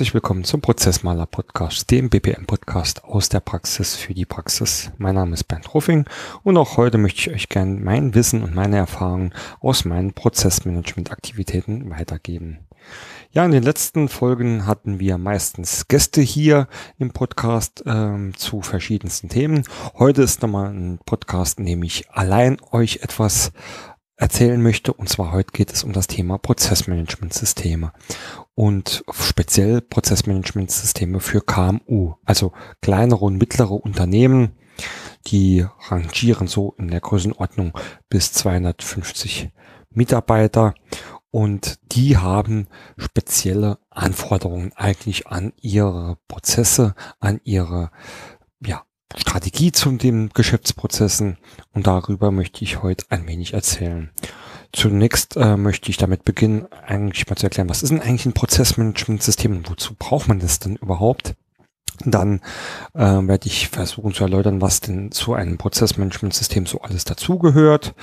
Herzlich willkommen zum Prozessmaler Podcast, dem BPM Podcast aus der Praxis für die Praxis. Mein Name ist Bernd Ruffing und auch heute möchte ich euch gerne mein Wissen und meine Erfahrungen aus meinen Prozessmanagement-Aktivitäten weitergeben. Ja, in den letzten Folgen hatten wir meistens Gäste hier im Podcast ähm, zu verschiedensten Themen. Heute ist nochmal ein Podcast, in dem ich allein euch etwas erzählen möchte. Und zwar heute geht es um das Thema Prozessmanagementsysteme und speziell Prozessmanagementsysteme für KMU, also kleinere und mittlere Unternehmen, die rangieren so in der Größenordnung bis 250 Mitarbeiter. Und die haben spezielle Anforderungen eigentlich an ihre Prozesse, an ihre ja, Strategie zu den Geschäftsprozessen. Und darüber möchte ich heute ein wenig erzählen. Zunächst äh, möchte ich damit beginnen, eigentlich mal zu erklären, was ist denn eigentlich ein Prozessmanagementsystem und wozu braucht man das denn überhaupt? Dann äh, werde ich versuchen zu erläutern, was denn zu einem Prozessmanagementsystem so alles dazugehört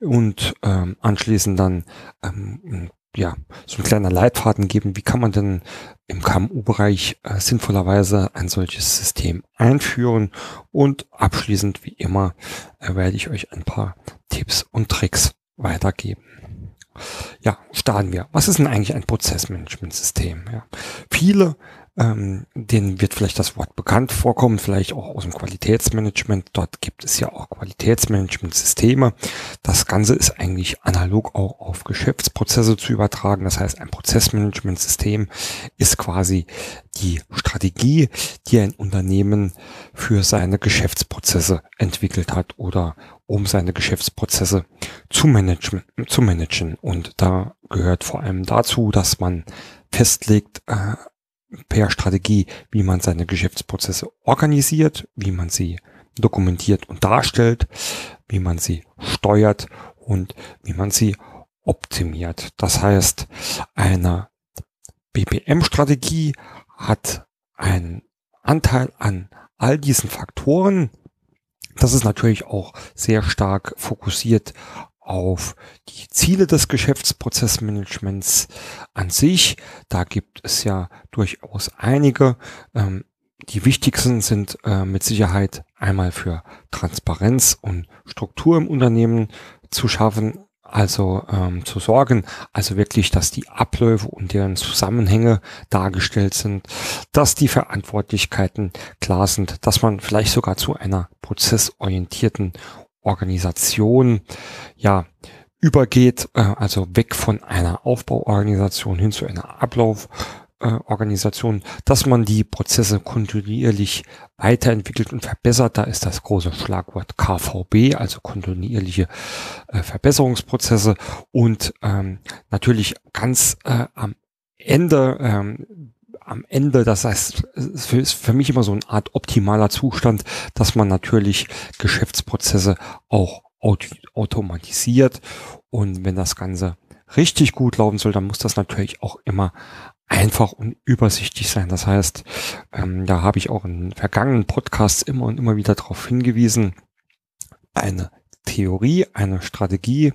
und ähm, anschließend dann ähm, ja, so ein kleiner Leitfaden geben, wie kann man denn im KMU-Bereich äh, sinnvollerweise ein solches System einführen und abschließend wie immer äh, werde ich euch ein paar Tipps und Tricks weitergeben. Ja, starten wir. Was ist denn eigentlich ein Prozessmanagementsystem? Ja, viele ähm, denen wird vielleicht das Wort bekannt vorkommen, vielleicht auch aus dem Qualitätsmanagement. Dort gibt es ja auch Qualitätsmanagementsysteme. Das Ganze ist eigentlich analog auch auf Geschäftsprozesse zu übertragen. Das heißt, ein Prozessmanagementsystem ist quasi die Strategie, die ein Unternehmen für seine Geschäftsprozesse entwickelt hat oder um seine Geschäftsprozesse zu managen, zu managen. Und da gehört vor allem dazu, dass man festlegt, äh, per Strategie, wie man seine Geschäftsprozesse organisiert, wie man sie dokumentiert und darstellt, wie man sie steuert und wie man sie optimiert. Das heißt, eine BPM-Strategie hat einen Anteil an all diesen Faktoren. Das ist natürlich auch sehr stark fokussiert auf die Ziele des Geschäftsprozessmanagements an sich. Da gibt es ja durchaus einige. Ähm, die wichtigsten sind äh, mit Sicherheit einmal für Transparenz und Struktur im Unternehmen zu schaffen, also ähm, zu sorgen, also wirklich, dass die Abläufe und deren Zusammenhänge dargestellt sind, dass die Verantwortlichkeiten klar sind, dass man vielleicht sogar zu einer prozessorientierten Organisation ja übergeht, äh, also weg von einer Aufbauorganisation hin zu einer Ablauforganisation, dass man die Prozesse kontinuierlich weiterentwickelt und verbessert. Da ist das große Schlagwort KVB, also kontinuierliche äh, Verbesserungsprozesse und ähm, natürlich ganz äh, am Ende ähm, am Ende, das heißt, ist für mich immer so eine Art optimaler Zustand, dass man natürlich Geschäftsprozesse auch automatisiert und wenn das Ganze richtig gut laufen soll, dann muss das natürlich auch immer einfach und übersichtlich sein. Das heißt, ähm, da habe ich auch in vergangenen Podcasts immer und immer wieder darauf hingewiesen, eine Theorie, eine Strategie,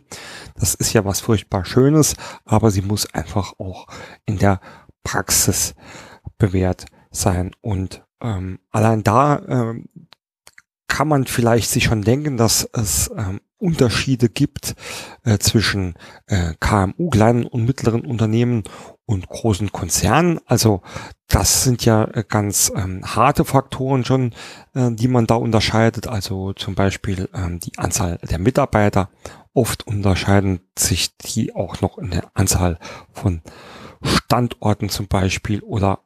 das ist ja was furchtbar Schönes, aber sie muss einfach auch in der Praxis bewährt sein. Und ähm, allein da ähm, kann man vielleicht sich schon denken, dass es ähm, Unterschiede gibt äh, zwischen äh, KMU, kleinen und mittleren Unternehmen und großen Konzernen. Also das sind ja äh, ganz ähm, harte Faktoren schon, äh, die man da unterscheidet. Also zum Beispiel ähm, die Anzahl der Mitarbeiter. Oft unterscheiden sich die auch noch in der Anzahl von Standorten zum Beispiel oder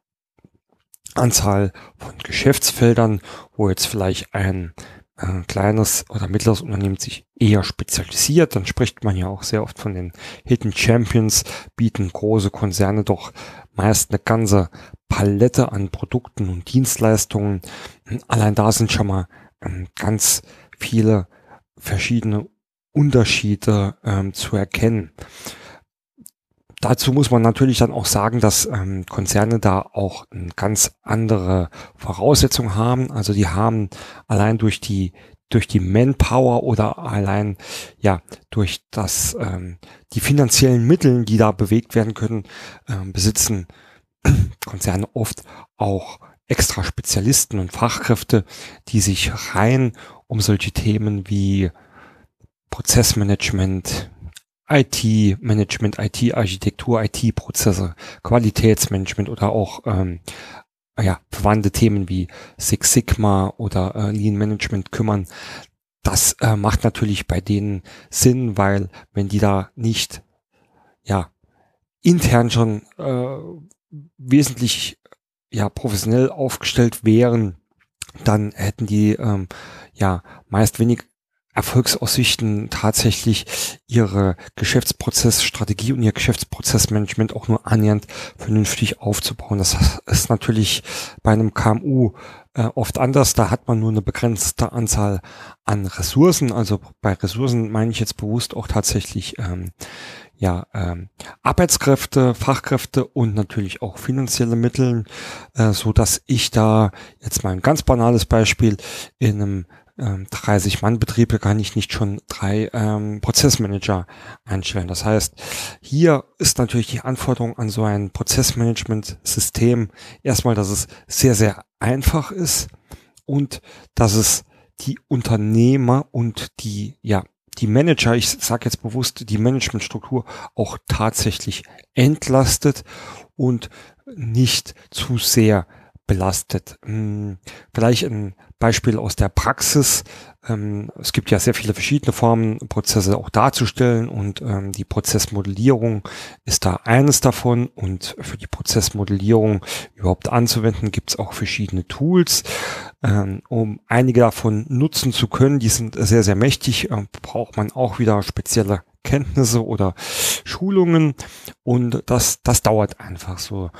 Anzahl von Geschäftsfeldern, wo jetzt vielleicht ein äh, kleines oder mittleres Unternehmen sich eher spezialisiert. Dann spricht man ja auch sehr oft von den Hidden Champions, bieten große Konzerne doch meist eine ganze Palette an Produkten und Dienstleistungen. Allein da sind schon mal ähm, ganz viele verschiedene Unterschiede ähm, zu erkennen. Dazu muss man natürlich dann auch sagen, dass ähm, Konzerne da auch eine ganz andere Voraussetzungen haben. Also die haben allein durch die durch die Manpower oder allein ja durch das ähm, die finanziellen Mittel, die da bewegt werden können, ähm, besitzen Konzerne oft auch extra Spezialisten und Fachkräfte, die sich rein um solche Themen wie Prozessmanagement, IT-Management, IT-Architektur, IT-Prozesse, Qualitätsmanagement oder auch ähm, ja, verwandte Themen wie Six Sigma oder äh, Lean Management kümmern. Das äh, macht natürlich bei denen Sinn, weil wenn die da nicht ja intern schon äh, wesentlich ja professionell aufgestellt wären, dann hätten die ähm, ja meist wenig Erfolgsaussichten tatsächlich ihre Geschäftsprozessstrategie und ihr Geschäftsprozessmanagement auch nur annähernd vernünftig aufzubauen. Das ist natürlich bei einem KMU äh, oft anders. Da hat man nur eine begrenzte Anzahl an Ressourcen. Also bei Ressourcen meine ich jetzt bewusst auch tatsächlich ähm, ja, ähm, Arbeitskräfte, Fachkräfte und natürlich auch finanzielle Mittel, äh, so dass ich da jetzt mal ein ganz banales Beispiel in einem 30-Mann-Betriebe ähm, kann ich nicht schon drei ähm, Prozessmanager einstellen. Das heißt, hier ist natürlich die Anforderung an so ein Prozessmanagement-System erstmal, dass es sehr, sehr einfach ist und dass es die Unternehmer und die, ja, die Manager, ich sage jetzt bewusst, die Managementstruktur auch tatsächlich entlastet und nicht zu sehr belastet. Hm, vielleicht ein Beispiel aus der Praxis. Ähm, es gibt ja sehr viele verschiedene Formen, Prozesse auch darzustellen und ähm, die Prozessmodellierung ist da eines davon und für die Prozessmodellierung überhaupt anzuwenden, gibt es auch verschiedene Tools. Ähm, um einige davon nutzen zu können, die sind sehr, sehr mächtig, äh, braucht man auch wieder spezielle Kenntnisse oder Schulungen und das, das dauert einfach so.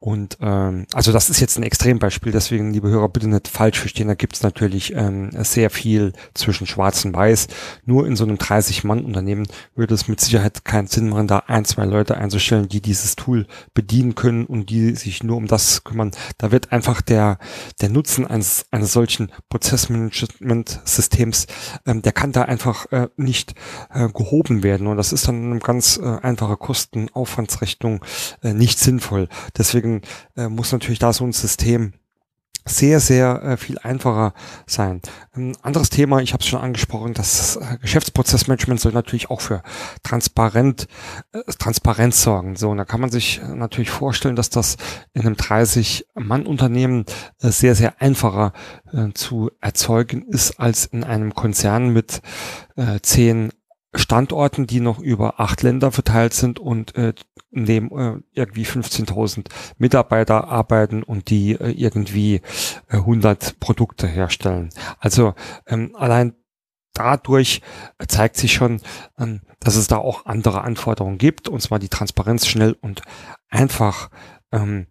Und ähm, also das ist jetzt ein Extrembeispiel, deswegen, liebe Hörer, bitte nicht falsch verstehen, da gibt es natürlich ähm, sehr viel zwischen Schwarz und Weiß. Nur in so einem 30-Mann-Unternehmen würde es mit Sicherheit keinen Sinn machen, da ein, zwei Leute einzustellen, die dieses Tool bedienen können und die sich nur um das kümmern. Da wird einfach der, der Nutzen eines, eines solchen Prozessmanagement-Systems, ähm, der kann da einfach äh, nicht äh, gehoben werden. Und das ist dann eine ganz äh, einfache Kostenaufwandsrechnung äh, nicht sinnvoll. Deswegen äh, muss natürlich da so ein System sehr, sehr äh, viel einfacher sein. Ein anderes Thema, ich habe es schon angesprochen, das äh, Geschäftsprozessmanagement soll natürlich auch für transparent, äh, Transparenz sorgen. So, und da kann man sich äh, natürlich vorstellen, dass das in einem 30-Mann-Unternehmen äh, sehr, sehr einfacher zu erzeugen ist als in einem Konzern mit äh, zehn Standorten, die noch über acht Länder verteilt sind und äh, dem äh, irgendwie 15.000 Mitarbeiter arbeiten und die äh, irgendwie äh, 100 Produkte herstellen. Also ähm, allein dadurch zeigt sich schon, ähm, dass es da auch andere Anforderungen gibt, und zwar die Transparenz schnell und einfach ähm,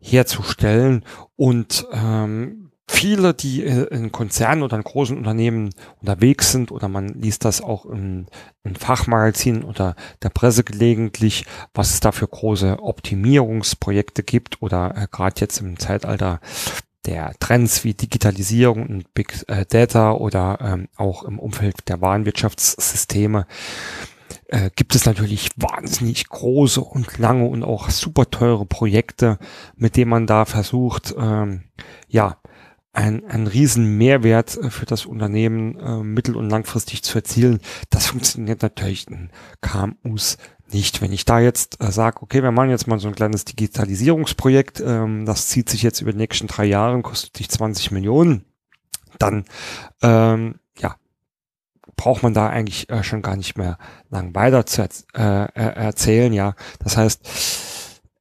herzustellen und ähm, viele, die äh, in Konzernen oder in großen Unternehmen unterwegs sind oder man liest das auch in, in Fachmagazinen oder der Presse gelegentlich, was es da für große Optimierungsprojekte gibt oder äh, gerade jetzt im Zeitalter der Trends wie Digitalisierung und Big äh, Data oder ähm, auch im Umfeld der Warenwirtschaftssysteme äh, gibt es natürlich wahnsinnig große und lange und auch super teure Projekte, mit denen man da versucht, ähm, ja, ein, ein riesen Mehrwert äh, für das Unternehmen äh, mittel- und langfristig zu erzielen. Das funktioniert natürlich in KMUs nicht. Wenn ich da jetzt äh, sage, okay, wir machen jetzt mal so ein kleines Digitalisierungsprojekt, ähm, das zieht sich jetzt über die nächsten drei Jahre, kostet sich 20 Millionen, dann ähm, ja, braucht man da eigentlich äh, schon gar nicht mehr lang weiter zu äh, erzählen. Ja, das heißt,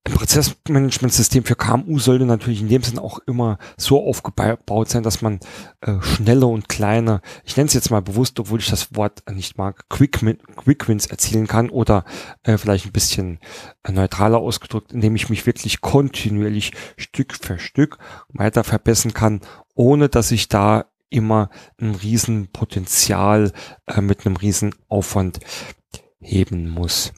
ein Prozessmanagementsystem für KMU sollte natürlich in dem Sinn auch immer so aufgebaut sein, dass man äh, schnelle und kleine, ich nenne es jetzt mal bewusst, obwohl ich das Wort nicht mag, Quick, Quick Wins erzielen kann oder äh, vielleicht ein bisschen äh, neutraler ausgedrückt, indem ich mich wirklich kontinuierlich Stück für Stück weiter verbessern kann, ohne dass ich da immer ein Riesenpotenzial äh, mit einem Riesenaufwand heben muss.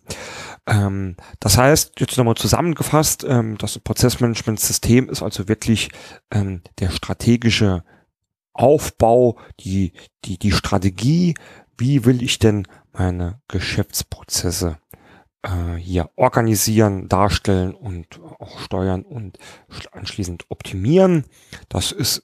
Ähm, das heißt, jetzt nochmal zusammengefasst, ähm, das Prozessmanagementsystem ist also wirklich ähm, der strategische Aufbau, die, die, die Strategie, wie will ich denn meine Geschäftsprozesse äh, hier organisieren, darstellen und auch steuern und anschließend optimieren. Das ist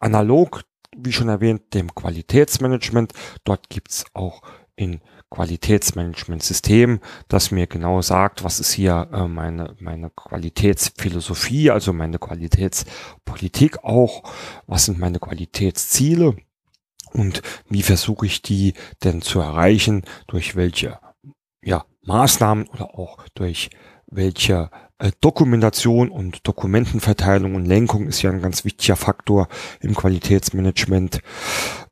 analog, wie schon erwähnt, dem Qualitätsmanagement. Dort gibt's auch in Qualitätsmanagementsystem, das mir genau sagt, was ist hier äh, meine, meine Qualitätsphilosophie, also meine Qualitätspolitik auch, was sind meine Qualitätsziele und wie versuche ich die denn zu erreichen, durch welche ja, Maßnahmen oder auch durch welche äh, Dokumentation und Dokumentenverteilung und Lenkung ist ja ein ganz wichtiger Faktor im Qualitätsmanagement.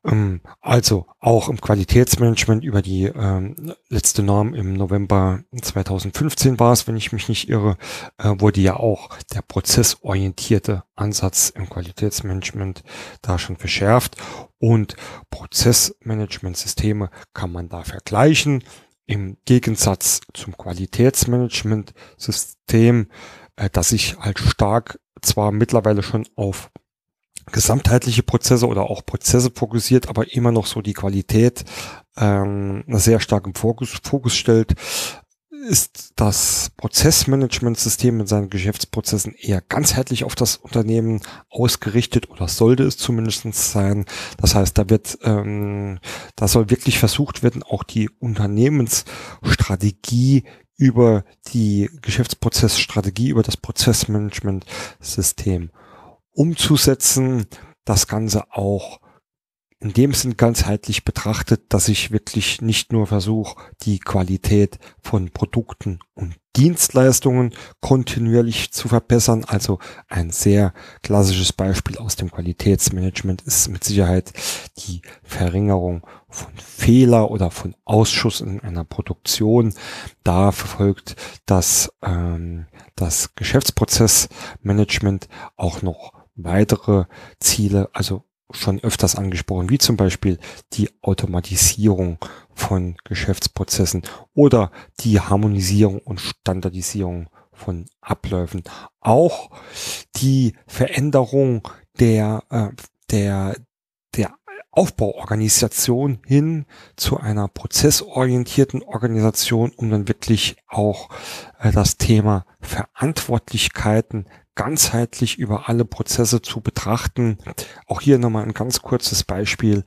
Ähm, also auch im Qualitätsmanagement über die ähm, letzte Norm im November 2015 war es, wenn ich mich nicht irre, äh, wurde ja auch der prozessorientierte Ansatz im Qualitätsmanagement da schon verschärft und Prozessmanagementsysteme kann man da vergleichen im Gegensatz zum Qualitätsmanagement-System, äh, das sich halt stark zwar mittlerweile schon auf gesamtheitliche Prozesse oder auch Prozesse fokussiert, aber immer noch so die Qualität ähm, sehr stark im Fokus, Fokus stellt, ist das Prozessmanagementsystem in seinen Geschäftsprozessen eher ganzheitlich auf das Unternehmen ausgerichtet oder sollte es zumindest sein. Das heißt, da wird, ähm, da soll wirklich versucht werden, auch die Unternehmensstrategie über die Geschäftsprozessstrategie, über das Prozessmanagementsystem umzusetzen. Das Ganze auch in dem Sinn ganzheitlich betrachtet, dass ich wirklich nicht nur versuche, die Qualität von Produkten und Dienstleistungen kontinuierlich zu verbessern. Also ein sehr klassisches Beispiel aus dem Qualitätsmanagement ist mit Sicherheit die Verringerung von Fehler oder von Ausschuss in einer Produktion. Da verfolgt das, ähm, das Geschäftsprozessmanagement auch noch weitere Ziele, also schon öfters angesprochen, wie zum Beispiel die Automatisierung von Geschäftsprozessen oder die Harmonisierung und Standardisierung von Abläufen. Auch die Veränderung der, äh, der, Aufbauorganisation hin zu einer prozessorientierten Organisation, um dann wirklich auch äh, das Thema Verantwortlichkeiten ganzheitlich über alle Prozesse zu betrachten. Auch hier nochmal ein ganz kurzes Beispiel.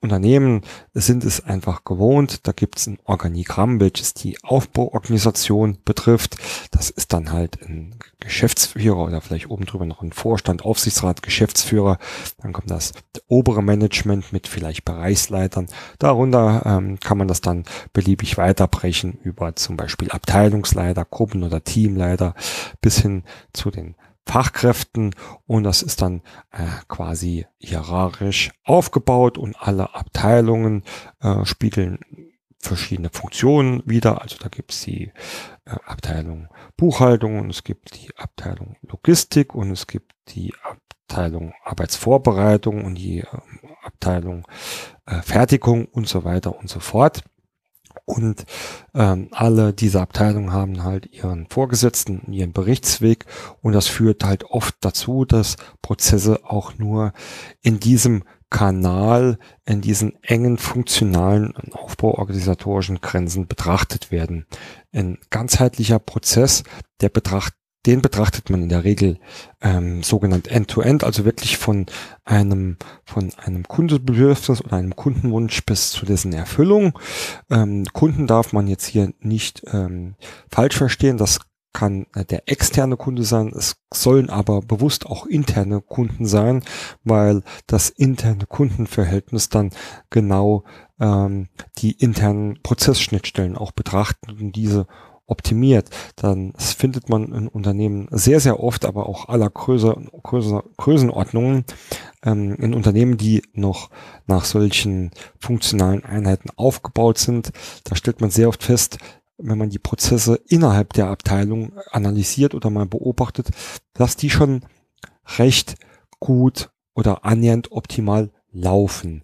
Hm, Unternehmen sind es einfach gewohnt. Da gibt es ein Organigramm, welches die Aufbauorganisation betrifft. Das ist dann halt ein Geschäftsführer oder vielleicht oben drüber noch ein Vorstand, Aufsichtsrat, Geschäftsführer. Dann kommt das obere Management mit vielleicht Bereichsleitern. Darunter ähm, kann man das dann beliebig weiterbrechen über zum Beispiel Abteilungsleiter, Gruppen- oder Teamleiter bis hin zu den Fachkräften und das ist dann äh, quasi hierarchisch aufgebaut und alle Abteilungen äh, spiegeln verschiedene Funktionen wieder. Also da gibt es die äh, Abteilung Buchhaltung und es gibt die Abteilung Logistik und es gibt die Abteilung Arbeitsvorbereitung und die äh, Abteilung äh, Fertigung und so weiter und so fort. Und ähm, alle diese Abteilungen haben halt ihren Vorgesetzten, ihren Berichtsweg und das führt halt oft dazu, dass Prozesse auch nur in diesem Kanal, in diesen engen funktionalen aufbauorganisatorischen Grenzen betrachtet werden. Ein ganzheitlicher Prozess, der betracht den betrachtet man in der Regel ähm, sogenannt End-to-End, -End, also wirklich von einem von einem Kundenbedürfnis oder einem Kundenwunsch bis zu dessen Erfüllung. Ähm, Kunden darf man jetzt hier nicht ähm, falsch verstehen. Das kann äh, der externe Kunde sein. Es sollen aber bewusst auch interne Kunden sein, weil das interne Kundenverhältnis dann genau ähm, die internen Prozessschnittstellen auch betrachten und diese optimiert, dann findet man in Unternehmen sehr, sehr oft, aber auch aller Größe, Größe, Größenordnungen, ähm, in Unternehmen, die noch nach solchen funktionalen Einheiten aufgebaut sind, da stellt man sehr oft fest, wenn man die Prozesse innerhalb der Abteilung analysiert oder mal beobachtet, dass die schon recht gut oder annähernd optimal laufen.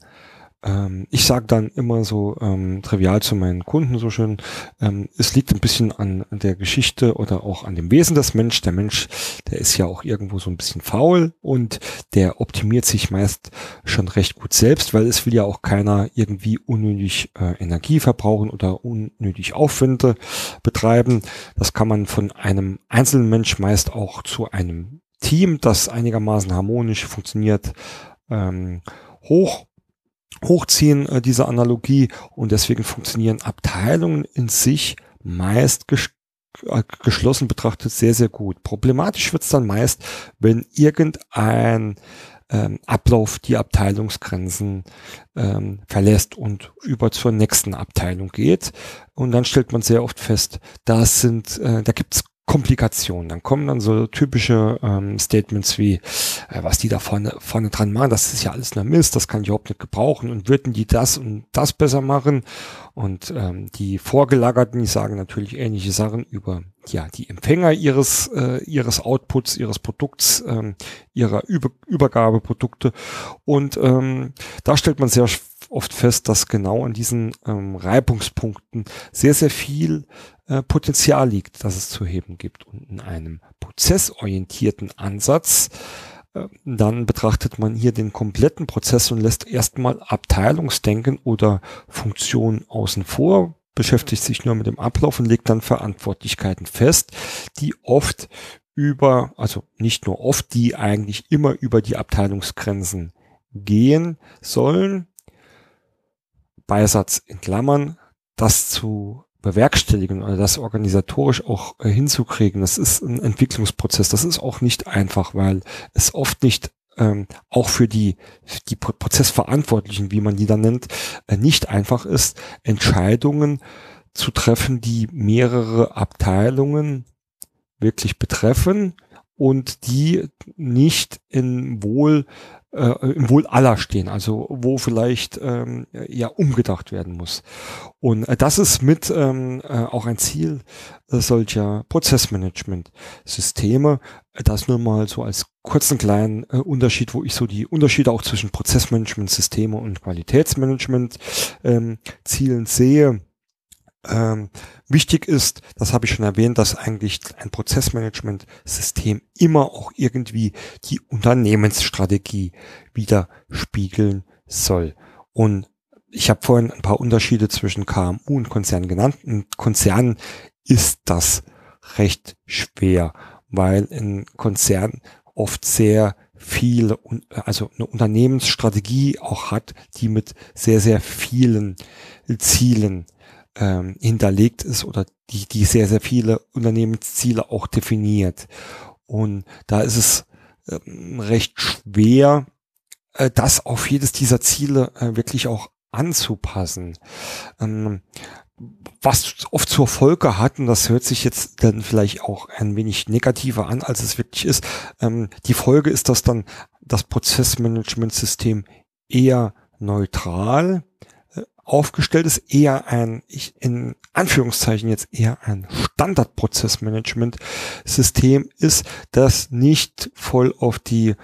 Ähm, ich sage dann immer so ähm, trivial zu meinen Kunden so schön, ähm, es liegt ein bisschen an der Geschichte oder auch an dem Wesen des Mensch. Der Mensch, der ist ja auch irgendwo so ein bisschen faul und der optimiert sich meist schon recht gut selbst, weil es will ja auch keiner irgendwie unnötig äh, Energie verbrauchen oder unnötig Aufwände betreiben. Das kann man von einem einzelnen Mensch meist auch zu einem Team, das einigermaßen harmonisch funktioniert, ähm, hoch hochziehen, äh, diese Analogie. Und deswegen funktionieren Abteilungen in sich meist ges äh, geschlossen betrachtet sehr, sehr gut. Problematisch wird es dann meist, wenn irgendein ähm, Ablauf die Abteilungsgrenzen ähm, verlässt und über zur nächsten Abteilung geht. Und dann stellt man sehr oft fest, das sind, äh, da gibt's Komplikationen. Dann kommen dann so typische ähm, Statements wie, äh, was die da vorne, vorne dran machen, das ist ja alles nur Mist, das kann ich überhaupt nicht gebrauchen und würden die das und das besser machen. Und ähm, die Vorgelagerten, die sagen natürlich ähnliche Sachen über ja die Empfänger ihres äh, ihres Outputs, ihres Produkts, ähm, ihrer Über Übergabeprodukte. Und ähm, da stellt man sehr oft fest, dass genau an diesen ähm, Reibungspunkten sehr, sehr viel äh, Potenzial liegt, das es zu heben gibt. Und in einem prozessorientierten Ansatz äh, dann betrachtet man hier den kompletten Prozess und lässt erstmal Abteilungsdenken oder Funktionen außen vor, beschäftigt sich nur mit dem Ablauf und legt dann Verantwortlichkeiten fest, die oft über, also nicht nur oft, die eigentlich immer über die Abteilungsgrenzen gehen sollen. Beisatz in Klammern, das zu bewerkstelligen oder das organisatorisch auch äh, hinzukriegen, das ist ein Entwicklungsprozess. Das ist auch nicht einfach, weil es oft nicht ähm, auch für die, die Prozessverantwortlichen, wie man die dann nennt, äh, nicht einfach ist, Entscheidungen zu treffen, die mehrere Abteilungen wirklich betreffen und die nicht in Wohl äh, im Wohl aller stehen, also wo vielleicht ähm, ja umgedacht werden muss. Und äh, das ist mit ähm, äh, auch ein Ziel äh, solcher Prozessmanagement-Systeme. Das nur mal so als kurzen kleinen äh, Unterschied, wo ich so die Unterschiede auch zwischen Prozessmanagement-Systeme und Qualitätsmanagement-Zielen ähm, sehe. Ähm, wichtig ist, das habe ich schon erwähnt, dass eigentlich ein Prozessmanagement-System immer auch irgendwie die Unternehmensstrategie widerspiegeln soll. Und ich habe vorhin ein paar Unterschiede zwischen KMU und Konzernen genannt. In Konzernen ist das recht schwer, weil in Konzernen oft sehr viel, also eine Unternehmensstrategie auch hat, die mit sehr, sehr vielen Zielen ähm, hinterlegt ist oder die, die sehr, sehr viele Unternehmensziele auch definiert. Und da ist es ähm, recht schwer, äh, das auf jedes dieser Ziele äh, wirklich auch anzupassen. Ähm, was oft zur Folge hat, und das hört sich jetzt dann vielleicht auch ein wenig negativer an, als es wirklich ist, ähm, die Folge ist, dass dann das Prozessmanagementsystem eher neutral aufgestellt ist, eher ein, ich, in Anführungszeichen jetzt eher ein Standardprozessmanagement-System ist, das nicht voll auf die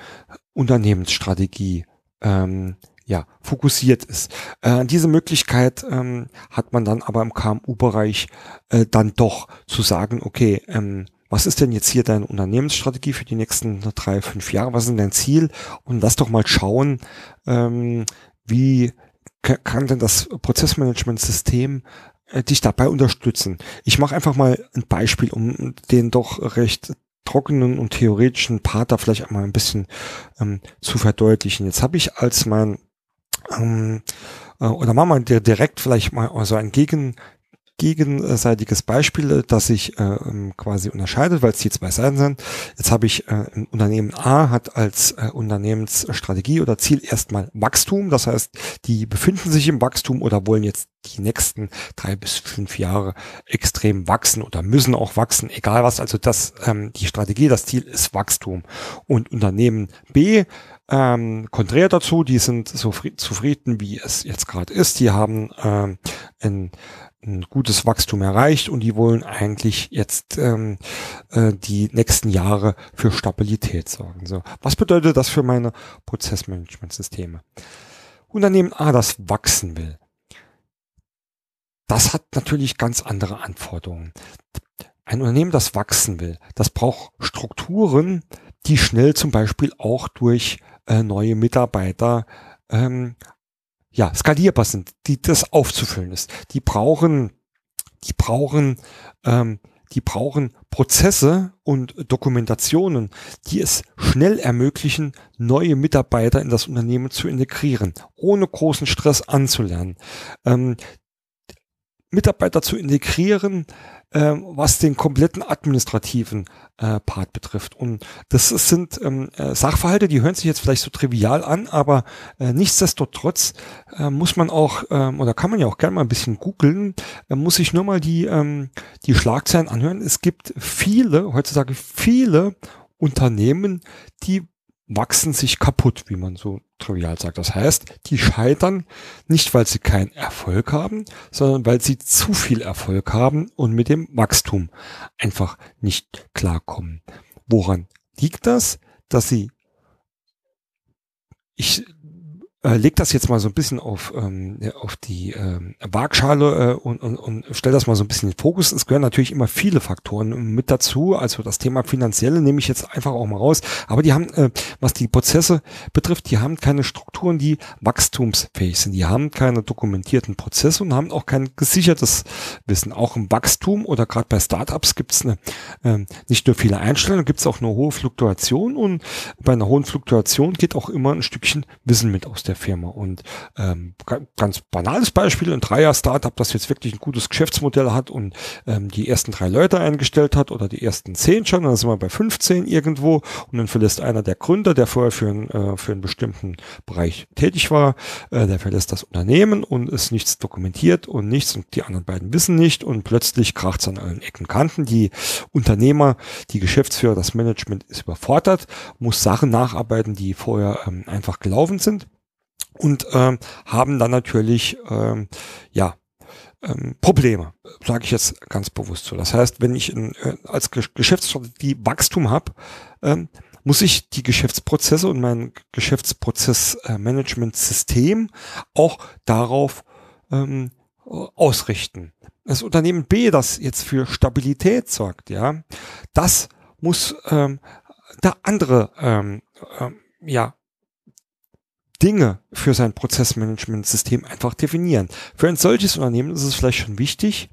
Unternehmensstrategie ähm, ja, fokussiert ist. Äh, diese Möglichkeit ähm, hat man dann aber im KMU-Bereich äh, dann doch zu sagen, okay, ähm, was ist denn jetzt hier deine Unternehmensstrategie für die nächsten drei, fünf Jahre? Was ist denn dein Ziel? Und lass doch mal schauen, ähm, wie kann denn das Prozessmanagement-System äh, dich dabei unterstützen? Ich mache einfach mal ein Beispiel, um den doch recht trockenen und theoretischen Part da vielleicht einmal ein bisschen ähm, zu verdeutlichen. Jetzt habe ich als mein ähm, äh, oder machen wir direkt vielleicht mal so ein Gegen gegenseitiges Beispiel, das sich äh, ähm, quasi unterscheidet, weil es die zwei Seiten sind. Jetzt habe ich äh, ein Unternehmen A hat als äh, Unternehmensstrategie oder Ziel erstmal Wachstum. Das heißt, die befinden sich im Wachstum oder wollen jetzt die nächsten drei bis fünf Jahre extrem wachsen oder müssen auch wachsen, egal was. Also das ähm, die Strategie, das Ziel ist Wachstum. Und Unternehmen B ähm, konträr dazu, die sind so zufrieden, wie es jetzt gerade ist. Die haben ähm, ein ein gutes Wachstum erreicht und die wollen eigentlich jetzt ähm, äh, die nächsten Jahre für Stabilität sorgen. So, was bedeutet das für meine Prozessmanagementsysteme? Unternehmen A, das wachsen will, das hat natürlich ganz andere Anforderungen. Ein Unternehmen, das wachsen will, das braucht Strukturen, die schnell zum Beispiel auch durch äh, neue Mitarbeiter ähm, ja, skalierbar sind, die das aufzufüllen ist. Die brauchen, die brauchen, ähm, die brauchen Prozesse und Dokumentationen, die es schnell ermöglichen, neue Mitarbeiter in das Unternehmen zu integrieren, ohne großen Stress anzulernen. Ähm, Mitarbeiter zu integrieren, äh, was den kompletten administrativen äh, Part betrifft. Und das sind ähm, äh, Sachverhalte, die hören sich jetzt vielleicht so trivial an, aber äh, nichtsdestotrotz äh, muss man auch, ähm, oder kann man ja auch gerne mal ein bisschen googeln, äh, muss ich nur mal die, ähm, die Schlagzeilen anhören. Es gibt viele, heutzutage viele Unternehmen, die wachsen sich kaputt, wie man so trivial sagt. Das heißt, die scheitern nicht, weil sie keinen Erfolg haben, sondern weil sie zu viel Erfolg haben und mit dem Wachstum einfach nicht klarkommen. Woran liegt das? Dass sie, ich äh, leg das jetzt mal so ein bisschen auf, ähm, auf die ähm, Waagschale äh, und, und, und stell das mal so ein bisschen in den Fokus. Es gehören natürlich immer viele Faktoren mit dazu. Also das Thema finanzielle nehme ich jetzt einfach auch mal raus. Aber die haben, äh, was die Prozesse betrifft, die haben keine Strukturen, die wachstumsfähig sind. Die haben keine dokumentierten Prozesse und haben auch kein gesichertes Wissen. Auch im Wachstum oder gerade bei Startups gibt es äh, nicht nur viele Einstellungen, gibt es auch eine hohe Fluktuation und bei einer hohen Fluktuation geht auch immer ein Stückchen Wissen mit aus der Firma. Und ähm, ganz banales Beispiel, ein Dreier-Startup, das jetzt wirklich ein gutes Geschäftsmodell hat und ähm, die ersten drei Leute eingestellt hat oder die ersten zehn schon, dann sind wir bei 15 irgendwo und dann verlässt einer der Gründer, der vorher für, ein, äh, für einen bestimmten Bereich tätig war, äh, der verlässt das Unternehmen und ist nichts dokumentiert und nichts und die anderen beiden wissen nicht und plötzlich kracht es an allen Ecken Kanten. Die Unternehmer, die Geschäftsführer, das Management ist überfordert, muss Sachen nacharbeiten, die vorher ähm, einfach gelaufen sind und ähm, haben dann natürlich ähm, ja ähm, Probleme, sage ich jetzt ganz bewusst so. Das heißt, wenn ich in, äh, als Geschäftsstrategie Wachstum habe, ähm, muss ich die Geschäftsprozesse und mein Geschäftsprozessmanagementsystem auch darauf ähm, ausrichten. Das Unternehmen B, das jetzt für Stabilität sorgt, ja, das muss ähm, da andere ähm, ähm, ja Dinge für sein Prozessmanagementsystem einfach definieren. Für ein solches Unternehmen ist es vielleicht schon wichtig,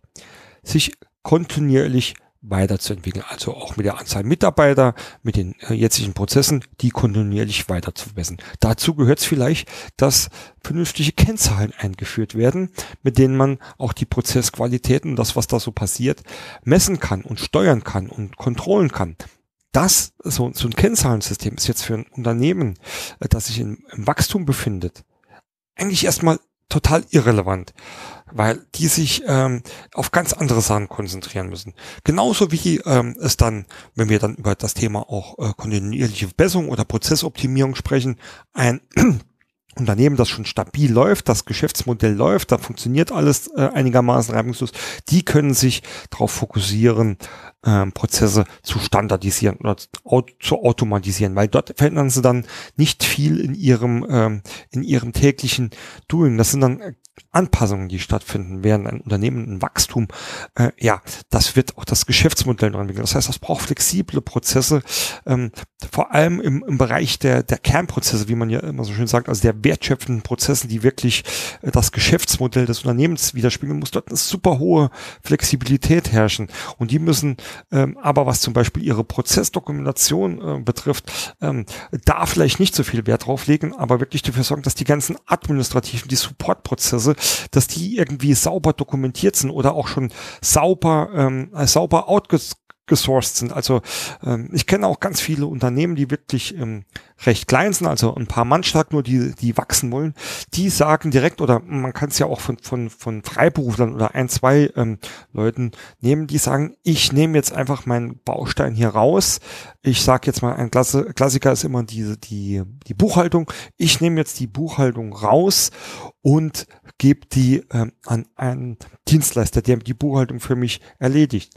sich kontinuierlich weiterzuentwickeln, also auch mit der Anzahl Mitarbeiter, mit den äh, jetzigen Prozessen, die kontinuierlich weiter zu verbessern. Dazu gehört es vielleicht, dass vernünftige Kennzahlen eingeführt werden, mit denen man auch die Prozessqualitäten, das, was da so passiert, messen kann und steuern kann und kontrollen kann das, so, so ein Kennzahlensystem ist jetzt für ein Unternehmen, äh, das sich in, im Wachstum befindet, eigentlich erstmal total irrelevant, weil die sich ähm, auf ganz andere Sachen konzentrieren müssen. Genauso wie ähm, es dann, wenn wir dann über das Thema auch äh, kontinuierliche Verbesserung oder Prozessoptimierung sprechen, ein Unternehmen, das schon stabil läuft, das Geschäftsmodell läuft, da funktioniert alles äh, einigermaßen reibungslos, die können sich darauf fokussieren, ähm, Prozesse zu standardisieren oder zu automatisieren, weil dort verändern sie dann nicht viel in ihrem ähm, in ihrem täglichen Doing. Das sind dann Anpassungen, die stattfinden, während ein Unternehmen ein Wachstum, äh, ja, das wird auch das Geschäftsmodell noch entwickeln. Das heißt, das braucht flexible Prozesse, ähm, vor allem im, im Bereich der, der Kernprozesse, wie man ja immer so schön sagt, also der wertschöpfenden Prozesse, die wirklich äh, das Geschäftsmodell des Unternehmens widerspiegeln, muss dort eine super hohe Flexibilität herrschen. Und die müssen ähm, aber, was zum Beispiel ihre Prozessdokumentation äh, betrifft, ähm, da vielleicht nicht so viel Wert drauf legen, aber wirklich dafür sorgen, dass die ganzen administrativen, die Supportprozesse Prozesse, dass die irgendwie sauber dokumentiert sind oder auch schon sauber, ähm, sauber outges gesourced sind. Also ähm, ich kenne auch ganz viele Unternehmen, die wirklich ähm, recht klein sind, also ein paar Mann stark nur, die, die wachsen wollen, die sagen direkt, oder man kann es ja auch von, von, von Freiberuflern oder ein, zwei ähm, Leuten nehmen, die sagen, ich nehme jetzt einfach meinen Baustein hier raus. Ich sage jetzt mal, ein Klasse, Klassiker ist immer diese, die, die Buchhaltung. Ich nehme jetzt die Buchhaltung raus und gebe die ähm, an einen Dienstleister, der die Buchhaltung für mich erledigt.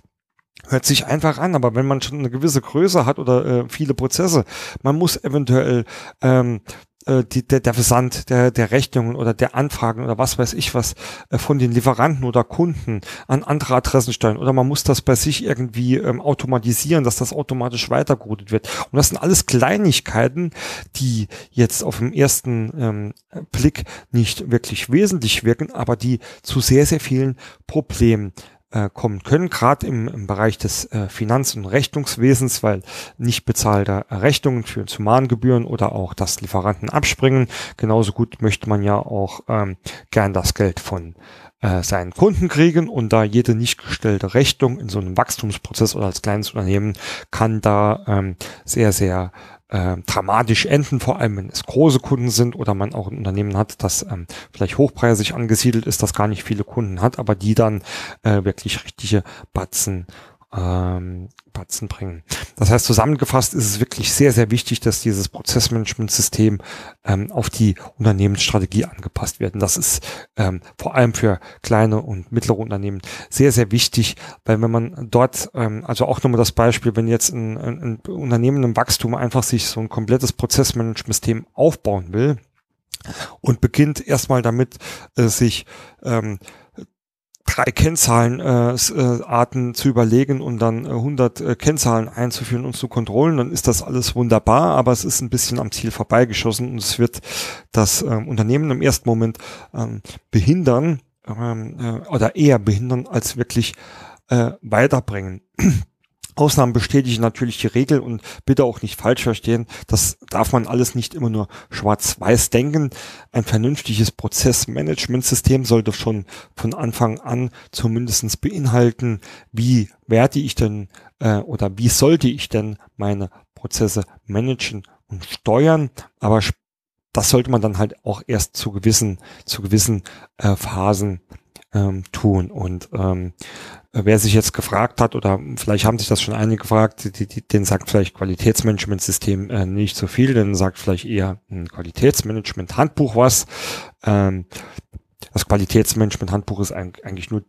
Hört sich einfach an, aber wenn man schon eine gewisse Größe hat oder äh, viele Prozesse, man muss eventuell ähm, äh, die, der, der Versand der, der Rechnungen oder der Anfragen oder was weiß ich was äh, von den Lieferanten oder Kunden an andere Adressen steuern oder man muss das bei sich irgendwie ähm, automatisieren, dass das automatisch weitergeroutet wird. Und das sind alles Kleinigkeiten, die jetzt auf dem ersten ähm, Blick nicht wirklich wesentlich wirken, aber die zu sehr, sehr vielen Problemen äh, kommen können, gerade im, im Bereich des äh, Finanz- und Rechnungswesens, weil nicht bezahlte Rechnungen führen zu Mahngebühren oder auch das Lieferanten abspringen. Genauso gut möchte man ja auch ähm, gern das Geld von äh, seinen Kunden kriegen und da jede nicht gestellte Rechnung in so einem Wachstumsprozess oder als kleines Unternehmen kann da ähm, sehr, sehr äh, dramatisch enden, vor allem wenn es große Kunden sind oder man auch ein Unternehmen hat, das ähm, vielleicht hochpreisig angesiedelt ist, das gar nicht viele Kunden hat, aber die dann äh, wirklich richtige Batzen ähm, Batzen bringen. Das heißt, zusammengefasst ist es wirklich sehr, sehr wichtig, dass dieses Prozessmanagementsystem ähm, auf die Unternehmensstrategie angepasst wird. Und das ist ähm, vor allem für kleine und mittlere Unternehmen sehr, sehr wichtig, weil wenn man dort, ähm, also auch nochmal das Beispiel, wenn jetzt ein, ein, ein Unternehmen im Wachstum einfach sich so ein komplettes Prozessmanagementsystem aufbauen will, und beginnt erstmal damit, äh, sich ähm, drei Kennzahlenarten äh, äh, zu überlegen und dann äh, 100 äh, Kennzahlen einzuführen und zu kontrollen, dann ist das alles wunderbar, aber es ist ein bisschen am Ziel vorbeigeschossen und es wird das ähm, Unternehmen im ersten Moment ähm, behindern ähm, äh, oder eher behindern als wirklich äh, weiterbringen. Ausnahmen bestätigen natürlich die Regel und bitte auch nicht falsch verstehen. Das darf man alles nicht immer nur schwarz-weiß denken. Ein vernünftiges Prozessmanagementsystem sollte schon von Anfang an zumindestens beinhalten, wie werde ich denn äh, oder wie sollte ich denn meine Prozesse managen und steuern. Aber das sollte man dann halt auch erst zu gewissen, zu gewissen äh, Phasen ähm, tun. Und ähm, wer sich jetzt gefragt hat, oder vielleicht haben sich das schon einige gefragt, die, die, den sagt vielleicht Qualitätsmanagementsystem äh, nicht so viel, denn sagt vielleicht eher ein Qualitätsmanagement-Handbuch was. Ähm, das Qualitätsmanagement-Handbuch ist eigentlich nur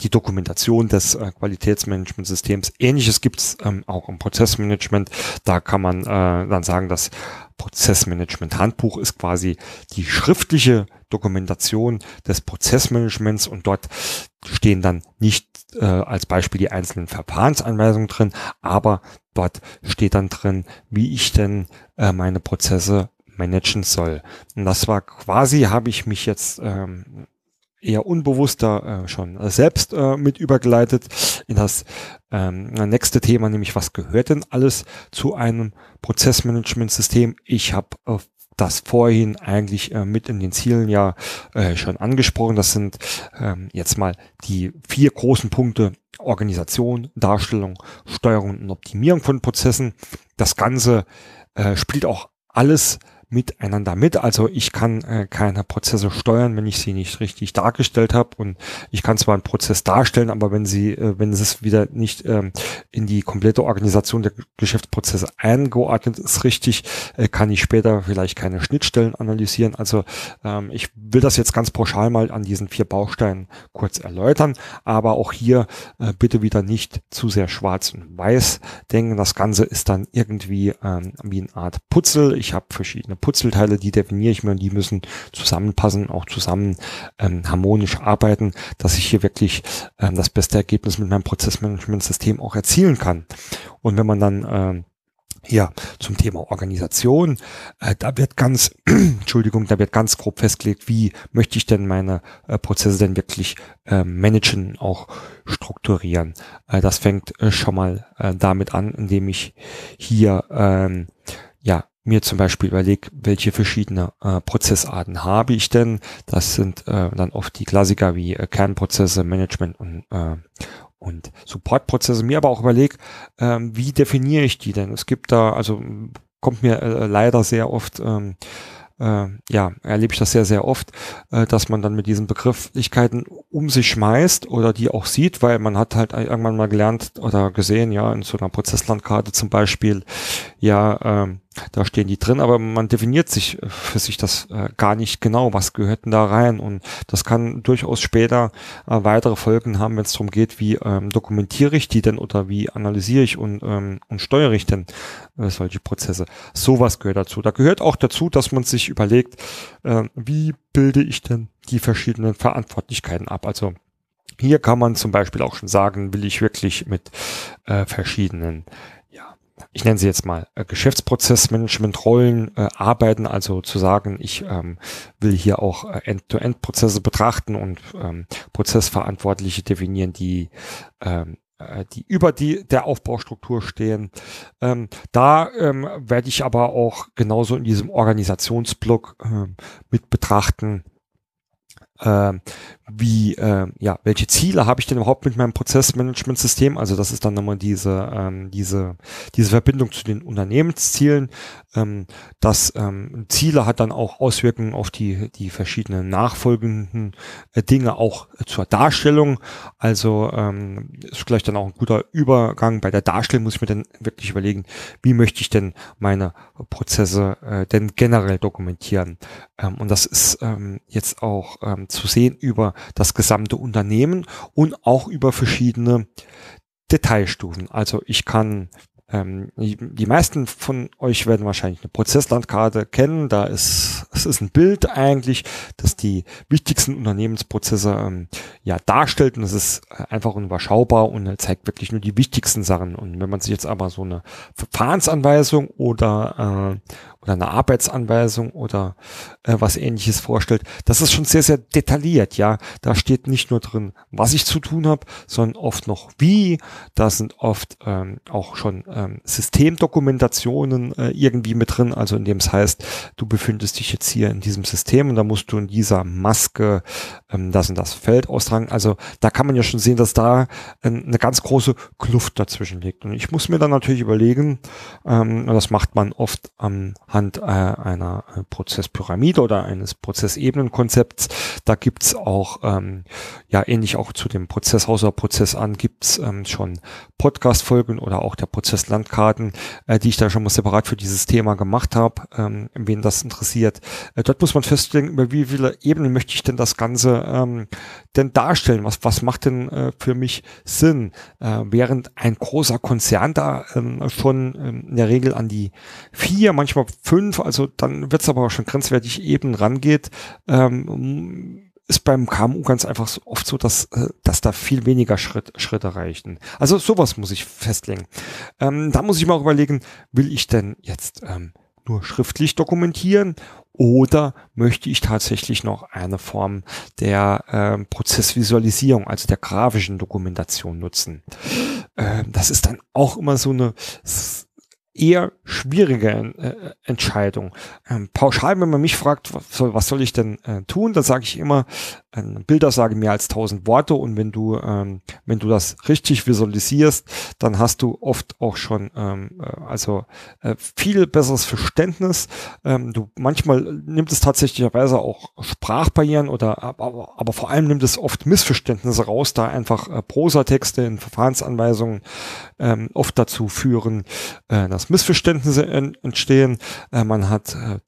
die Dokumentation des äh, Qualitätsmanagementsystems. Ähnliches gibt es ähm, auch im Prozessmanagement. Da kann man äh, dann sagen, das Prozessmanagement-Handbuch ist quasi die schriftliche Dokumentation des Prozessmanagements und dort stehen dann nicht äh, als Beispiel die einzelnen Verfahrensanweisungen drin, aber dort steht dann drin, wie ich denn äh, meine Prozesse managen soll. Und das war quasi, habe ich mich jetzt ähm, eher unbewusster äh, schon selbst äh, mit übergeleitet in das ähm, nächste Thema, nämlich was gehört denn alles zu einem Prozessmanagementsystem? Ich habe äh, das vorhin eigentlich äh, mit in den Zielen ja äh, schon angesprochen. Das sind ähm, jetzt mal die vier großen Punkte Organisation, Darstellung, Steuerung und Optimierung von Prozessen. Das Ganze äh, spielt auch alles miteinander mit. Also ich kann äh, keine Prozesse steuern, wenn ich sie nicht richtig dargestellt habe. Und ich kann zwar einen Prozess darstellen, aber wenn sie, äh, wenn es wieder nicht ähm, in die komplette Organisation der Geschäftsprozesse eingeordnet ist, richtig, äh, kann ich später vielleicht keine Schnittstellen analysieren. Also ähm, ich will das jetzt ganz pauschal mal an diesen vier Bausteinen kurz erläutern, aber auch hier äh, bitte wieder nicht zu sehr schwarz und weiß denken. Das Ganze ist dann irgendwie ähm, wie eine Art Putzel. Ich habe verschiedene Putzelteile, die definiere ich mir und die müssen zusammenpassen, auch zusammen ähm, harmonisch arbeiten, dass ich hier wirklich ähm, das beste Ergebnis mit meinem Prozessmanagementsystem auch erzielen kann. Und wenn man dann ähm, ja, zum Thema Organisation, äh, da wird ganz, Entschuldigung, da wird ganz grob festgelegt, wie möchte ich denn meine äh, Prozesse denn wirklich äh, managen, auch strukturieren. Äh, das fängt äh, schon mal äh, damit an, indem ich hier ähm, ja mir zum Beispiel überlege, welche verschiedene äh, Prozessarten habe ich denn. Das sind äh, dann oft die Klassiker wie äh, Kernprozesse, Management und, äh, und Supportprozesse. Mir aber auch überlege, äh, wie definiere ich die denn? Es gibt da, also kommt mir äh, leider sehr oft ähm, äh, ja, erlebe ich das sehr, sehr oft, äh, dass man dann mit diesen Begrifflichkeiten um sich schmeißt oder die auch sieht, weil man hat halt irgendwann mal gelernt oder gesehen, ja, in so einer Prozesslandkarte zum Beispiel, ja, ähm, da stehen die drin, aber man definiert sich äh, für sich das äh, gar nicht genau, was gehört denn da rein und das kann durchaus später äh, weitere Folgen haben, wenn es darum geht, wie ähm, dokumentiere ich die denn oder wie analysiere ich und, ähm, und steuere ich denn äh, solche Prozesse. Sowas gehört dazu. Da gehört auch dazu, dass man sich überlegt, äh, wie bilde ich denn die verschiedenen Verantwortlichkeiten ab. Also hier kann man zum Beispiel auch schon sagen, will ich wirklich mit äh, verschiedenen ich nenne sie jetzt mal äh, Geschäftsprozessmanagement-Rollen äh, arbeiten, also zu sagen, ich ähm, will hier auch äh, End-to-End-Prozesse betrachten und ähm, Prozessverantwortliche definieren, die ähm, äh, die über die der Aufbaustruktur stehen. Ähm, da ähm, werde ich aber auch genauso in diesem Organisationsblock äh, mit betrachten, äh, wie, äh, ja, welche Ziele habe ich denn überhaupt mit meinem Prozessmanagementsystem? Also das ist dann nochmal diese, ähm, diese, diese Verbindung zu den Unternehmenszielen. Ähm, das ähm, Ziele hat dann auch Auswirkungen auf die, die verschiedenen nachfolgenden äh, Dinge auch äh, zur Darstellung. Also ähm, ist vielleicht dann auch ein guter Übergang. Bei der Darstellung muss ich mir dann wirklich überlegen, wie möchte ich denn meine Prozesse äh, denn generell dokumentieren? Ähm, und das ist ähm, jetzt auch ähm, zu sehen über das gesamte Unternehmen und auch über verschiedene Detailstufen. Also ich kann ähm, die meisten von euch werden wahrscheinlich eine Prozesslandkarte kennen. Da ist es ist ein Bild eigentlich, das die wichtigsten Unternehmensprozesse ähm, ja darstellt und es ist äh, einfach unüberschaubar und zeigt wirklich nur die wichtigsten Sachen. Und wenn man sich jetzt aber so eine Verfahrensanweisung oder äh, oder eine Arbeitsanweisung oder äh, was ähnliches vorstellt, das ist schon sehr, sehr detailliert, ja. Da steht nicht nur drin, was ich zu tun habe, sondern oft noch wie. Da sind oft ähm, auch schon ähm, Systemdokumentationen äh, irgendwie mit drin, also in dem es heißt, du befindest dich jetzt hier in diesem System und da musst du in dieser Maske ähm, das und das Feld austragen. Also da kann man ja schon sehen, dass da äh, eine ganz große Kluft dazwischen liegt. Und ich muss mir dann natürlich überlegen, ähm, das macht man oft am anhand äh, einer äh, Prozesspyramide oder eines Prozessebenenkonzepts. Da gibt's auch, ähm, ja ähnlich auch zu dem Prozesshaus oder Prozess an, gibt's ähm, schon Podcast-Folgen oder auch der Prozesslandkarten, äh, die ich da schon mal separat für dieses Thema gemacht habe, ähm, wen das interessiert. Äh, dort muss man festlegen, über wie viele Ebenen möchte ich denn das Ganze ähm, denn darstellen? Was, was macht denn äh, für mich Sinn? Äh, während ein großer Konzern da ähm, schon ähm, in der Regel an die vier, manchmal fünf, also dann wird es aber auch schon grenzwertig eben rangeht, ähm, ist beim KMU ganz einfach so oft so, dass, äh, dass da viel weniger Schritt, Schritte reichen. Also sowas muss ich festlegen. Ähm, da muss ich mal überlegen, will ich denn jetzt ähm, nur schriftlich dokumentieren oder möchte ich tatsächlich noch eine Form der äh, Prozessvisualisierung, also der grafischen Dokumentation nutzen? Äh, das ist dann auch immer so eine eher schwierige äh, Entscheidung. Ähm, pauschal, wenn man mich fragt, was soll, was soll ich denn äh, tun, dann sage ich immer, Bilder sagen mehr als tausend Worte und wenn du, ähm, wenn du das richtig visualisierst, dann hast du oft auch schon ähm, äh, also äh, viel besseres Verständnis. Ähm, du manchmal nimmt es tatsächlicherweise auch Sprachbarrieren oder aber, aber vor allem nimmt es oft Missverständnisse raus, da einfach äh, Prosatexte in Verfahrensanweisungen ähm, oft dazu führen, äh, dass Missverständnisse entstehen. Äh, man hat äh,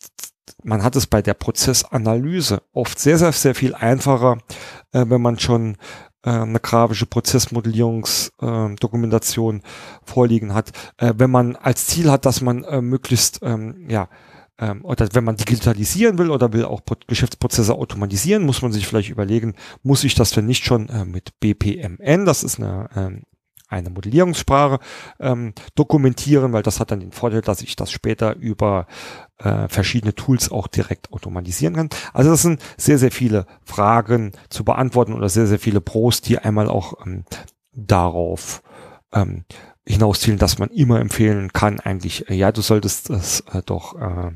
man hat es bei der Prozessanalyse oft sehr, sehr, sehr viel einfacher, äh, wenn man schon äh, eine grafische Prozessmodellierungsdokumentation äh, vorliegen hat. Äh, wenn man als Ziel hat, dass man äh, möglichst, ähm, ja, ähm, oder wenn man digitalisieren will oder will auch Geschäftsprozesse automatisieren, muss man sich vielleicht überlegen, muss ich das denn nicht schon mit BPMN, das ist eine ähm, eine Modellierungssprache ähm, dokumentieren, weil das hat dann den Vorteil, dass ich das später über äh, verschiedene Tools auch direkt automatisieren kann. Also das sind sehr, sehr viele Fragen zu beantworten oder sehr, sehr viele Pros, die einmal auch ähm, darauf ähm, hinauszielen, dass man immer empfehlen kann, eigentlich, äh, ja, du solltest das äh, doch äh,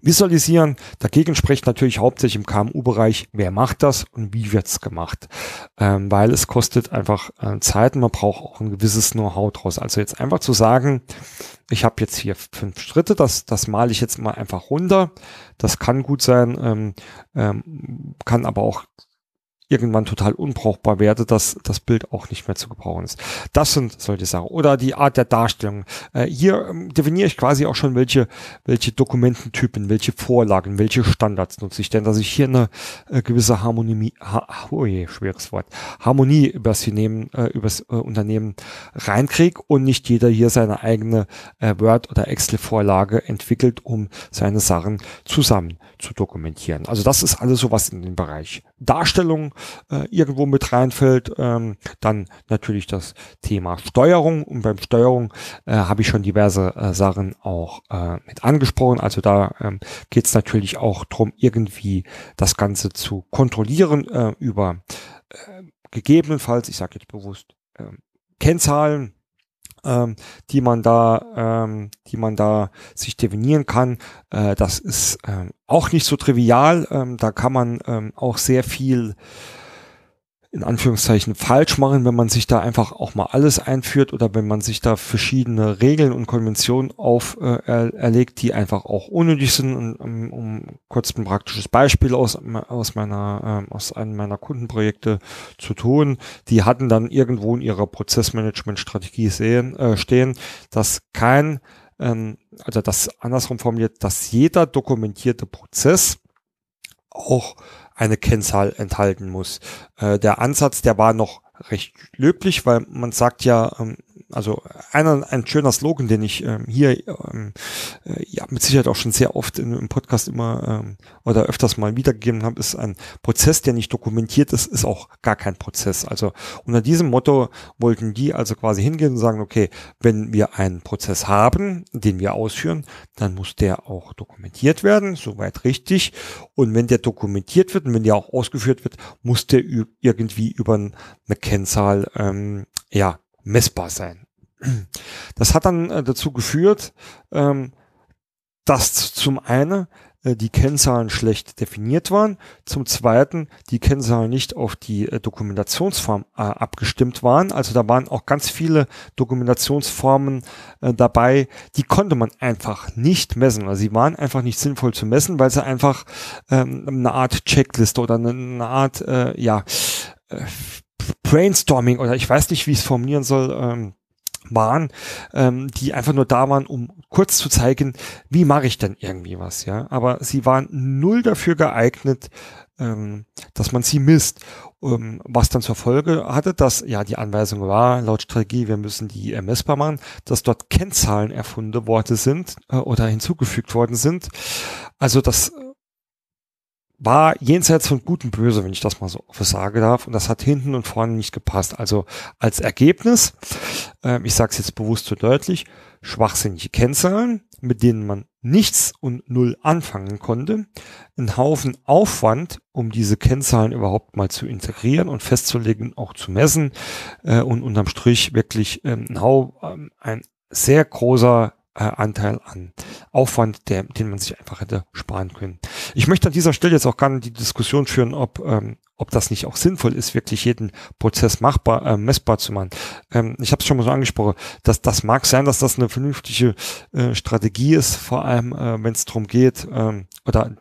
Visualisieren. Dagegen spricht natürlich hauptsächlich im KMU-Bereich, wer macht das und wie wird's gemacht. Ähm, weil es kostet einfach äh, Zeit und man braucht auch ein gewisses Know-how draus. Also jetzt einfach zu sagen, ich habe jetzt hier fünf Schritte, das, das male ich jetzt mal einfach runter. Das kann gut sein, ähm, ähm, kann aber auch irgendwann total unbrauchbar werde, dass das Bild auch nicht mehr zu gebrauchen ist. Das sind solche Sachen. Oder die Art der Darstellung. Äh, hier ähm, definiere ich quasi auch schon, welche, welche Dokumententypen, welche Vorlagen, welche Standards nutze ich denn, dass ich hier eine äh, gewisse Harmonie, ha, oh je, schweres Wort, Harmonie übers, Nehmen, äh, übers äh, Unternehmen reinkriege und nicht jeder hier seine eigene äh, Word- oder Excel-Vorlage entwickelt, um seine Sachen zusammen zu dokumentieren. Also das ist alles so was in dem Bereich Darstellung äh, irgendwo mit reinfällt. Ähm, dann natürlich das Thema Steuerung. Und beim Steuerung äh, habe ich schon diverse äh, Sachen auch äh, mit angesprochen. Also da ähm, geht es natürlich auch drum, irgendwie das Ganze zu kontrollieren äh, über äh, gegebenenfalls, ich sage jetzt bewusst, äh, Kennzahlen, ähm, die man da, ähm, die man da sich definieren kann. Äh, das ist ähm, auch nicht so trivial. Ähm, da kann man ähm, auch sehr viel in Anführungszeichen falsch machen, wenn man sich da einfach auch mal alles einführt oder wenn man sich da verschiedene Regeln und Konventionen auf äh, erlegt, die einfach auch unnötig sind. Und, um, um kurz ein praktisches Beispiel aus, aus meiner äh, aus einem meiner Kundenprojekte zu tun, die hatten dann irgendwo in ihrer Prozessmanagement-Strategie sehen, äh, stehen, dass kein ähm, also das andersrum formuliert, dass jeder dokumentierte Prozess auch eine Kennzahl enthalten muss. Äh, der Ansatz, der war noch recht löblich, weil man sagt ja, ähm, also einer, ein schöner Slogan, den ich ähm, hier ähm, äh, ja mit Sicherheit auch schon sehr oft in, im Podcast immer ähm, oder öfters mal wiedergegeben habe, ist ein Prozess, der nicht dokumentiert ist, ist auch gar kein Prozess. Also unter diesem Motto wollten die also quasi hingehen und sagen, okay, wenn wir einen Prozess haben, den wir ausführen, dann muss der auch dokumentiert werden, soweit richtig. Und wenn der dokumentiert wird und wenn der auch ausgeführt wird, muss der irgendwie über eine Kennzahl ähm, ja messbar sein. Das hat dann äh, dazu geführt, ähm, dass zum einen äh, die Kennzahlen schlecht definiert waren, zum zweiten die Kennzahlen nicht auf die äh, Dokumentationsform abgestimmt waren. Also da waren auch ganz viele Dokumentationsformen dabei, die konnte man einfach nicht messen. Also sie waren einfach nicht sinnvoll zu messen, weil sie einfach ähm, eine Art Checkliste oder eine, Art, ja, Brainstorming oder ich weiß nicht, wie ich es formulieren soll, ähm, waren, ähm, die einfach nur da waren, um kurz zu zeigen, wie mache ich denn irgendwie was, ja. Aber sie waren null dafür geeignet, ähm, dass man sie misst. Ähm, was dann zur Folge hatte, dass ja die Anweisung war, laut Strategie, wir müssen die äh, messbar machen, dass dort Kennzahlen erfunden worden sind äh, oder hinzugefügt worden sind. Also das war jenseits von gut und böse, wenn ich das mal so sagen darf. Und das hat hinten und vorne nicht gepasst. Also als Ergebnis, äh, ich sage es jetzt bewusst so deutlich, schwachsinnige Kennzahlen, mit denen man nichts und null anfangen konnte, ein Haufen Aufwand, um diese Kennzahlen überhaupt mal zu integrieren und festzulegen, auch zu messen äh, und unterm Strich wirklich ähm, ein, ein sehr großer Anteil an Aufwand, der, den man sich einfach hätte sparen können. Ich möchte an dieser Stelle jetzt auch gerne die Diskussion führen, ob, ähm, ob das nicht auch sinnvoll ist, wirklich jeden Prozess machbar, äh, messbar zu machen. Ähm, ich habe es schon mal so angesprochen, dass das mag sein, dass das eine vernünftige äh, Strategie ist, vor allem äh, wenn es darum geht, ähm, oder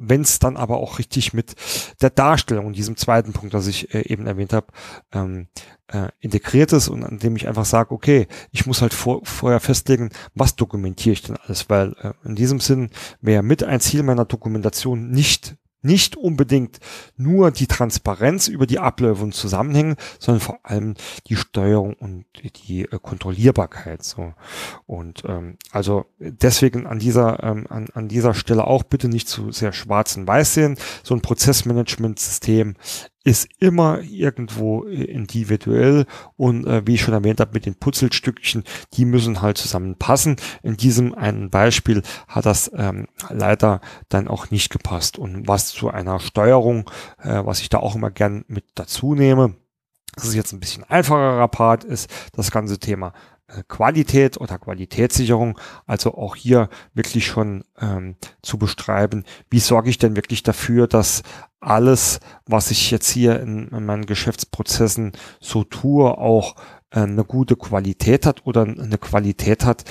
wenn es dann aber auch richtig mit der Darstellung diesem zweiten Punkt, das ich äh, eben erwähnt habe, ähm, äh, integriert ist und an dem ich einfach sage, okay, ich muss halt vor, vorher festlegen, was dokumentiere ich denn alles, weil äh, in diesem Sinn wäre mit ein Ziel meiner Dokumentation nicht nicht unbedingt nur die Transparenz über die Abläufe und Zusammenhänge, sondern vor allem die Steuerung und die äh, Kontrollierbarkeit. So und ähm, also deswegen an dieser ähm, an, an dieser Stelle auch bitte nicht zu sehr schwarz und weiß sehen. So ein Prozessmanagementsystem ist immer irgendwo äh, individuell und äh, wie ich schon erwähnt habe mit den Putzelstückchen, die müssen halt zusammenpassen. In diesem einen Beispiel hat das ähm, leider dann auch nicht gepasst und was zu einer Steuerung, äh, was ich da auch immer gern mit dazu nehme, das ist jetzt ein bisschen einfacherer Part, ist das ganze Thema Qualität oder Qualitätssicherung, also auch hier wirklich schon ähm, zu bestreiben, wie sorge ich denn wirklich dafür, dass alles, was ich jetzt hier in, in meinen Geschäftsprozessen so tue, auch äh, eine gute Qualität hat oder eine Qualität hat,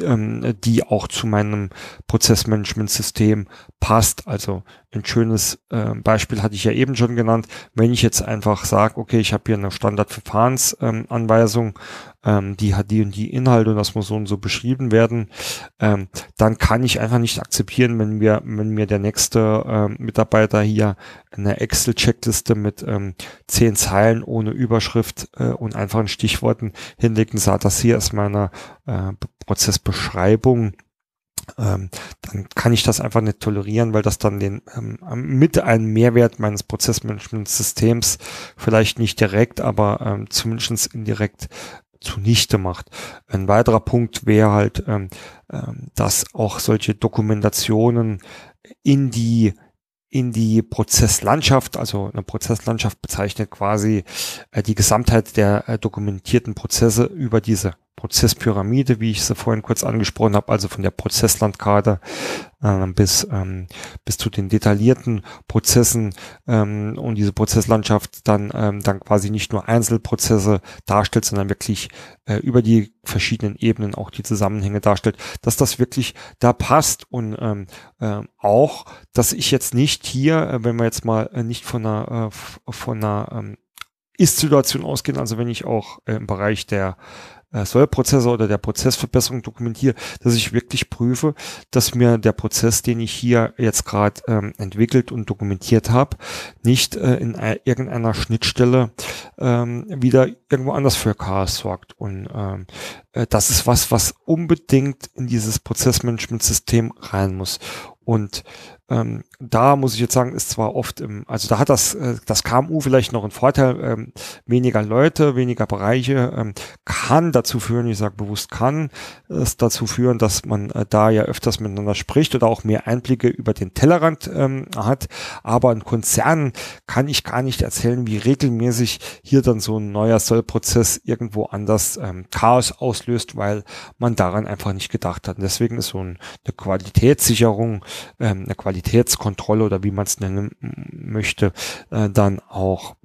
ähm, die auch zu meinem Prozessmanagementsystem passt. Also ein schönes äh, Beispiel hatte ich ja eben schon genannt. Wenn ich jetzt einfach sage, okay, ich habe hier eine Standardverfahrensanweisung, ähm, die hat die und die Inhalte und das muss so und so beschrieben werden, ähm, dann kann ich einfach nicht akzeptieren, wenn mir, wenn mir der nächste ähm, Mitarbeiter hier eine Excel-Checkliste mit ähm, zehn Zeilen ohne Überschrift äh, und einfachen Stichworten hinlegt und sagt, das hier ist meine äh, Prozessbeschreibung ähm, dann kann ich das einfach nicht tolerieren, weil das dann den ähm, mit einem Mehrwert meines Prozessmanagementsystems vielleicht nicht direkt, aber ähm, zumindest indirekt zunichte macht. Ein weiterer Punkt wäre halt, ähm, ähm, dass auch solche Dokumentationen in die in die Prozesslandschaft, also eine Prozesslandschaft bezeichnet quasi äh, die Gesamtheit der äh, dokumentierten Prozesse über diese Prozesspyramide, wie ich sie vorhin kurz angesprochen habe, also von der Prozesslandkarte äh, bis, ähm, bis zu den detaillierten Prozessen ähm, und diese Prozesslandschaft dann, ähm, dann quasi nicht nur Einzelprozesse darstellt, sondern wirklich äh, über die verschiedenen Ebenen auch die Zusammenhänge darstellt, dass das wirklich da passt und ähm, äh, auch, dass ich jetzt nicht hier, äh, wenn wir jetzt mal äh, nicht von einer, äh, von einer ähm, Ist-Situation ausgehen, also wenn ich auch im Bereich der äh, Sollprozessor oder der Prozessverbesserung dokumentiere, dass ich wirklich prüfe, dass mir der Prozess, den ich hier jetzt gerade ähm, entwickelt und dokumentiert habe, nicht äh, in irgendeiner Schnittstelle ähm, wieder irgendwo anders für Chaos sorgt. Und ähm, äh, das ist was, was unbedingt in dieses Prozessmanagement-System rein muss. Und ähm, da muss ich jetzt sagen, ist zwar oft im, also da hat das, äh, das KMU vielleicht noch einen Vorteil, ähm, weniger Leute, weniger Bereiche, ähm, kann dazu führen, ich sage bewusst kann, es dazu führen, dass man äh, da ja öfters miteinander spricht oder auch mehr Einblicke über den Tellerrand ähm, hat. Aber ein Konzern kann ich gar nicht erzählen, wie regelmäßig hier dann so ein neuer Sollprozess irgendwo anders ähm, Chaos auslöst, weil man daran einfach nicht gedacht hat. Und deswegen ist so ein, eine Qualitätssicherung ähm, eine Qualitätskontrolle oder wie man es nennen möchte, äh, dann auch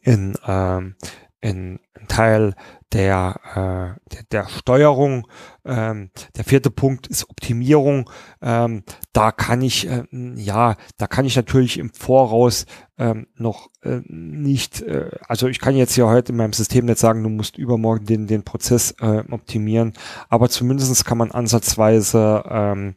in, ähm, in Teil der, äh, der, der Steuerung. Ähm, der vierte Punkt ist Optimierung. Ähm, da kann ich, äh, ja, da kann ich natürlich im Voraus ähm, noch äh, nicht, äh, also ich kann jetzt ja heute in meinem System nicht sagen, du musst übermorgen den, den Prozess äh, optimieren, aber zumindestens kann man ansatzweise ähm,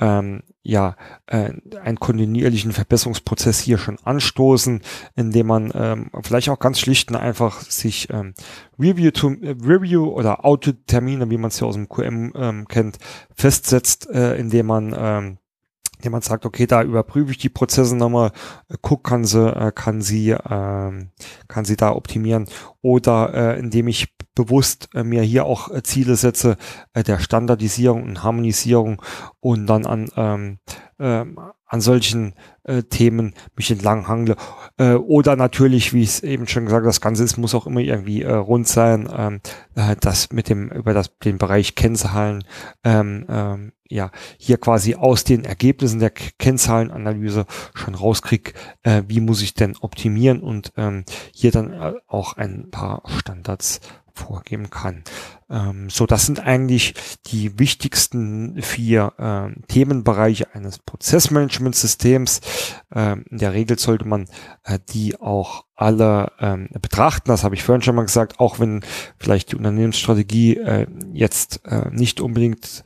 ähm, ja, äh, einen kontinuierlichen Verbesserungsprozess hier schon anstoßen, indem man ähm, vielleicht auch ganz schlicht und einfach sich ähm, Review, to, äh, Review oder Autotermine, wie man es ja aus dem QM ähm, kennt, festsetzt, äh, indem man ähm, indem man sagt, okay, da überprüfe ich die Prozesse nochmal, äh, guck, kann sie, äh, kann sie, äh, kann sie da optimieren oder äh, indem ich bewusst äh, mir hier auch äh, Ziele setze äh, der Standardisierung und Harmonisierung und dann an ähm, ähm, an solchen Themen mich entlang hangle. Oder natürlich, wie ich es eben schon gesagt das Ganze ist, muss auch immer irgendwie rund sein, ähm, äh, das mit dem, über das, den Bereich Kennzahlen, ähm, ähm, ja, hier quasi aus den Ergebnissen der Kennzahlenanalyse schon rauskrieg, wie muss ich denn optimieren und ähm, hier dann auch ein paar Standards vorgeben kann. Ähm, so, das sind eigentlich die wichtigsten vier äh, Themenbereiche eines Prozessmanagementsystems. Ähm, in der Regel sollte man äh, die auch alle ähm, betrachten. Das habe ich vorhin schon mal gesagt, auch wenn vielleicht die Unternehmensstrategie äh, jetzt äh, nicht unbedingt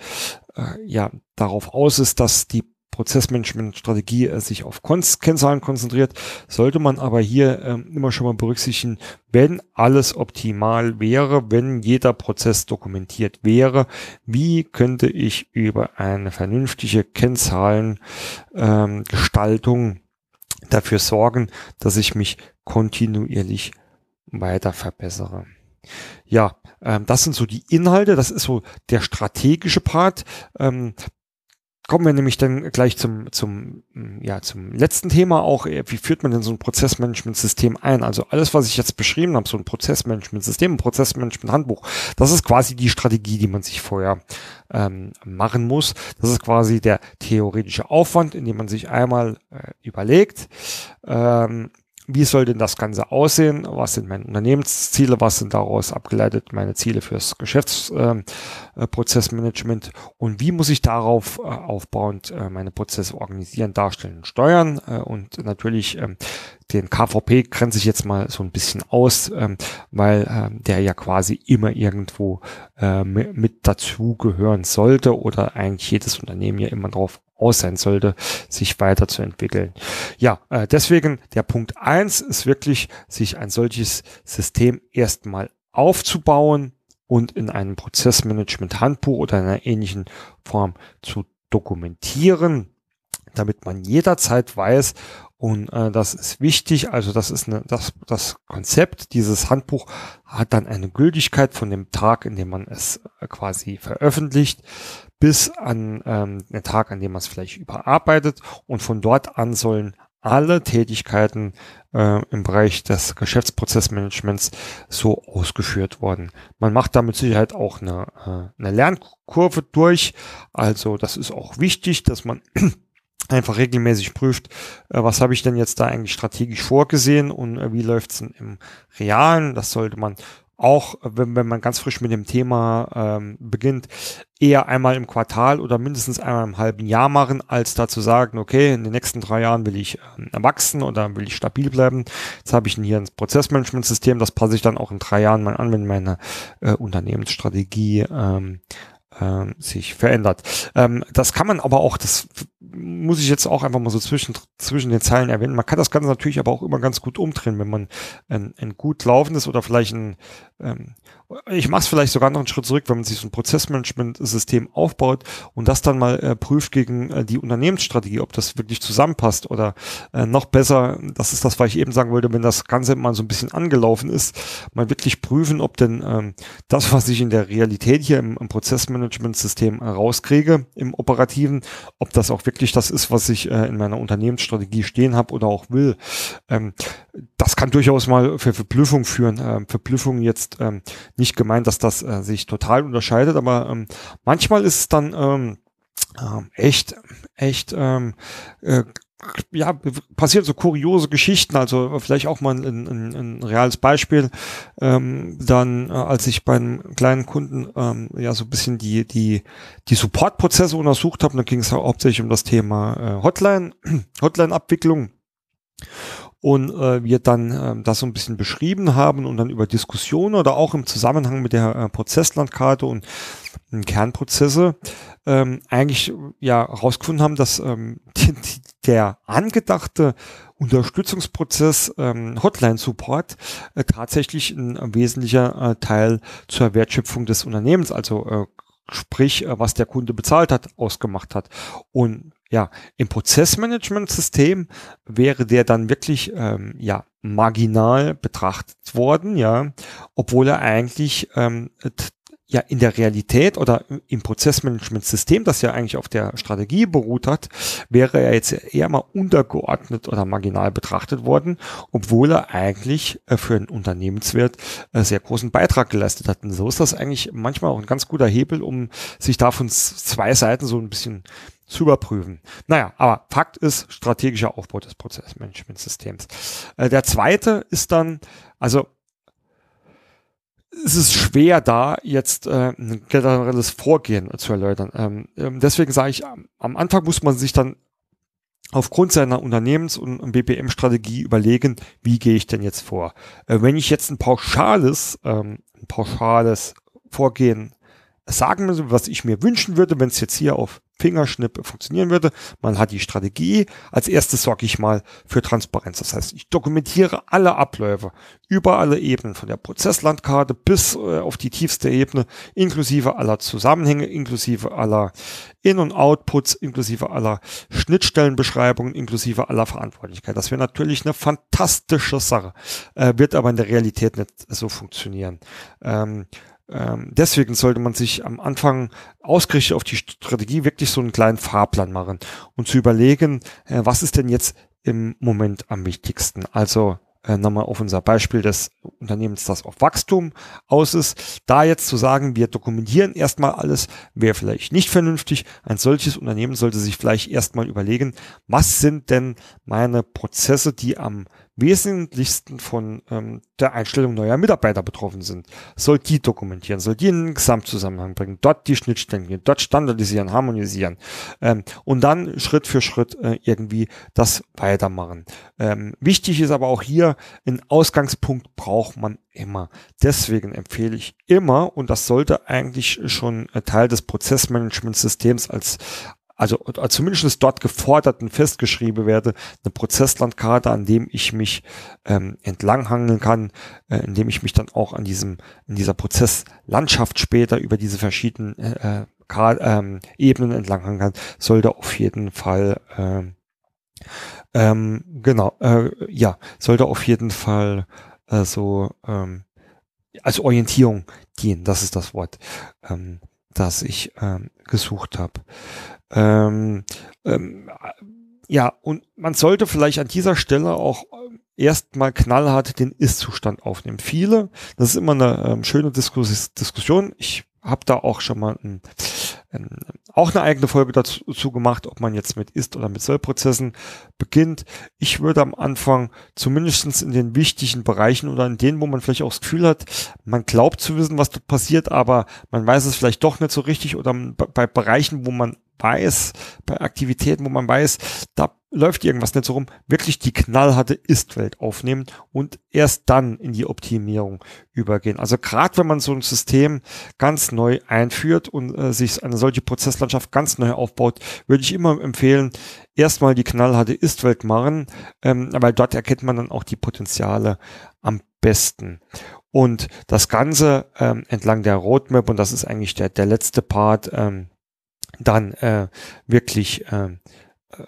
äh, ja darauf aus ist, dass die Prozessmanagement-Strategie äh, sich auf Konz Kennzahlen konzentriert, sollte man aber hier ähm, immer schon mal berücksichtigen, wenn alles optimal wäre, wenn jeder Prozess dokumentiert wäre, wie könnte ich über eine vernünftige Kennzahlengestaltung ähm, dafür sorgen, dass ich mich kontinuierlich weiter verbessere. Ja, ähm, das sind so die Inhalte, das ist so der strategische Part. Ähm, kommen wir nämlich dann gleich zum, zum, ja, zum letzten Thema auch. Wie führt man denn so ein Prozessmanagement-System ein? Also alles, was ich jetzt beschrieben habe, so ein Prozessmanagement-System, ein Prozessmanagement-Handbuch, das ist quasi die Strategie, die man sich vorher ähm, machen muss. Das ist quasi der theoretische Aufwand, indem man sich einmal äh, überlegt, ähm, wie soll denn das Ganze aussehen? Was sind meine Unternehmensziele? Was sind daraus abgeleitet meine Ziele fürs Geschäftsprozessmanagement? Ähm, äh, und wie muss ich darauf äh, aufbauend äh, meine Prozesse organisieren, darstellen und steuern? Äh, und natürlich ähm, den KVP grenze ich jetzt mal so ein bisschen aus, ähm, weil der ja quasi immer irgendwo äh, mit dazugehören sollte oder eigentlich jedes Unternehmen ja immer darauf aus sein sollte, sich weiterzuentwickeln. Ja, äh, deswegen der Punkt eins ist wirklich, sich ein solches System erstmal aufzubauen und in einem Prozessmanagement-Handbuch oder in einer ähnlichen Form zu dokumentieren, damit man jederzeit weiß, und äh, das ist wichtig, also das ist eine, das, das Konzept, dieses Handbuch hat dann eine Gültigkeit von dem Tag, in dem man es äh, quasi veröffentlicht, bis an ähm, den Tag, an dem man es vielleicht überarbeitet. Und von dort an sollen alle Tätigkeiten äh, im Bereich des Geschäftsprozessmanagements so ausgeführt worden. Man macht da mit Sicherheit auch eine, äh, eine Lernkurve durch. Also das ist auch wichtig, dass man einfach regelmäßig prüft, äh, was habe ich denn jetzt da eigentlich strategisch vorgesehen und äh, wie läuft es im Realen. Das sollte man auch, wenn, wenn man ganz frisch mit dem Thema ähm, beginnt, eher einmal im Quartal oder mindestens einmal im halben Jahr machen, als da zu sagen, okay, in den nächsten drei Jahren will ich ähm, wachsen oder will ich stabil bleiben. Jetzt habe ich hier ein Prozessmanagementsystem, das passe ich dann auch in drei Jahren mal an, wenn meine äh, Unternehmensstrategie ähm, äh, sich verändert. Ähm, das kann man aber auch, das muss ich jetzt auch einfach mal so zwischen, zwischen den Zeilen erwähnen. Man kann das Ganze natürlich aber auch immer ganz gut umdrehen, wenn man ein, ein gut laufendes oder vielleicht ein, ähm, ich mache es vielleicht sogar noch einen Schritt zurück, wenn man sich so ein Prozessmanagement-System aufbaut und das dann mal äh, prüft gegen äh, die Unternehmensstrategie, ob das wirklich zusammenpasst oder äh, noch besser, das ist das, was ich eben sagen wollte, wenn das Ganze mal so ein bisschen angelaufen ist, mal wirklich prüfen, ob denn ähm, das, was ich in der Realität hier im, im Prozessmanagement-System rauskriege, im Operativen, ob das auch wirklich das ist, was ich äh, in meiner Unternehmensstrategie stehen habe oder auch will. Ähm, das kann durchaus mal für Verblüffung führen. Ähm, Verblüffung jetzt ähm, nicht gemeint, dass das äh, sich total unterscheidet, aber ähm, manchmal ist es dann ähm, äh, echt, echt ähm, äh, ja, passiert so kuriose Geschichten, also vielleicht auch mal ein, ein, ein reales Beispiel. Ähm, dann, äh, als ich beim kleinen Kunden ähm, ja so ein bisschen die, die, die Supportprozesse untersucht habe, dann ging es hauptsächlich um das Thema äh, Hotline, Hotline-Abwicklung und äh, wir dann äh, das so ein bisschen beschrieben haben und dann über Diskussionen oder auch im Zusammenhang mit der äh, Prozesslandkarte und äh, Kernprozesse ähm, eigentlich ja herausgefunden haben, dass ähm, die, die, der angedachte Unterstützungsprozess ähm, Hotline Support äh, tatsächlich ein, wesentlicher äh, Teil zur Wertschöpfung des Unternehmens, also äh, sprich, äh, was der Kunde bezahlt hat, ausgemacht hat. Und ja, im Prozessmanagement-System wäre der dann wirklich ähm, ja marginal betrachtet worden, ja, obwohl er eigentlich ähm, ja in der Realität oder im Prozessmanagement-System, das ja eigentlich auf der Strategie beruht hat, wäre er jetzt eher mal untergeordnet oder marginal betrachtet worden, obwohl er eigentlich äh, für einen Unternehmenswert äh, sehr großen Beitrag geleistet hat. Und so ist das eigentlich manchmal auch ein ganz guter Hebel, um sich davon zwei Seiten so ein bisschen zu überprüfen. Naja, aber Fakt ist strategischer Aufbau des Prozessmanagementsystems. Äh, der zweite ist dann, also es ist schwer da jetzt äh, ein generelles Vorgehen zu erläutern. Ähm, ähm deswegen sage ich, am Anfang muss man sich dann aufgrund seiner Unternehmens- und BPM-Strategie überlegen, wie gehe ich denn jetzt vor. Äh, wenn ich jetzt ein pauschales, ähm, ein pauschales Vorgehen sagen müssen, was ich mir wünschen würde, wenn es jetzt hier auf Fingerschnipp funktionieren würde. Man hat die Strategie. Als erstes sorge ich mal für Transparenz. Das heißt, ich dokumentiere alle Abläufe über alle Ebenen, von der Prozesslandkarte bis äh, auf die tiefste Ebene, inklusive aller Zusammenhänge, inklusive aller In- und Outputs, inklusive aller Schnittstellenbeschreibungen, inklusive aller Verantwortlichkeit. Das wäre natürlich eine fantastische Sache, äh, wird aber in der Realität nicht so funktionieren. Ähm, deswegen sollte man sich am Anfang ausgerichtet auf die Strategie wirklich so einen kleinen Fahrplan machen und zu überlegen, äh, was ist denn jetzt im Moment am wichtigsten. Also äh, nochmal auf unser Beispiel des Unternehmens, das auf Wachstum aus ist. Da jetzt zu sagen, wir dokumentieren erstmal alles, wäre vielleicht nicht vernünftig. Ein solches Unternehmen sollte sich vielleicht erstmal überlegen, was sind denn meine Prozesse, die am wesentlichsten von ähm, der Einstellung neuer Mitarbeiter betroffen sind, soll die dokumentieren, soll die in den Gesamtzusammenhang bringen, dort die Schnittstellen gehen, dort standardisieren, harmonisieren ähm, und dann Schritt für Schritt äh, irgendwie das weitermachen. Ähm, wichtig ist aber auch hier, einen Ausgangspunkt braucht man immer. Deswegen empfehle ich immer, und das sollte eigentlich schon äh, Teil des Prozessmanagementsystems als also zumindest dort geforderten festgeschrieben werde, eine Prozesslandkarte, an dem ich mich ähm, entlanghangeln kann, äh, indem ich mich dann auch an diesem, in dieser Prozesslandschaft später über diese verschiedenen äh, äh, ähm, Ebenen entlanghangeln kann, sollte auf jeden Fall ähm, ähm, genau, äh, ja, sollte auf jeden Fall äh, so ähm, als Orientierung dienen, das ist das Wort, ähm, das ich ähm, gesucht habe. Ähm, ähm, ja, und man sollte vielleicht an dieser Stelle auch ähm, erstmal knallhart den Ist-Zustand aufnehmen. Viele, das ist immer eine ähm, schöne Diskus Diskussion. Ich habe da auch schon mal ein, ein, auch eine eigene Folge dazu gemacht, ob man jetzt mit Ist- oder mit Soll-Prozessen beginnt. Ich würde am Anfang zumindestens in den wichtigen Bereichen oder in denen, wo man vielleicht auch das Gefühl hat, man glaubt zu wissen, was dort passiert, aber man weiß es vielleicht doch nicht so richtig oder bei Bereichen, wo man weiß, bei Aktivitäten, wo man weiß, da läuft irgendwas nicht so rum, wirklich die knallharte Ist-Welt aufnehmen und erst dann in die Optimierung übergehen. Also gerade wenn man so ein System ganz neu einführt und äh, sich eine solche Prozesslandschaft ganz neu aufbaut, würde ich immer empfehlen, erstmal die knallharte Ist-Welt machen, ähm, weil dort erkennt man dann auch die Potenziale am besten. Und das Ganze ähm, entlang der Roadmap, und das ist eigentlich der, der letzte Part, ähm, dann äh, wirklich äh,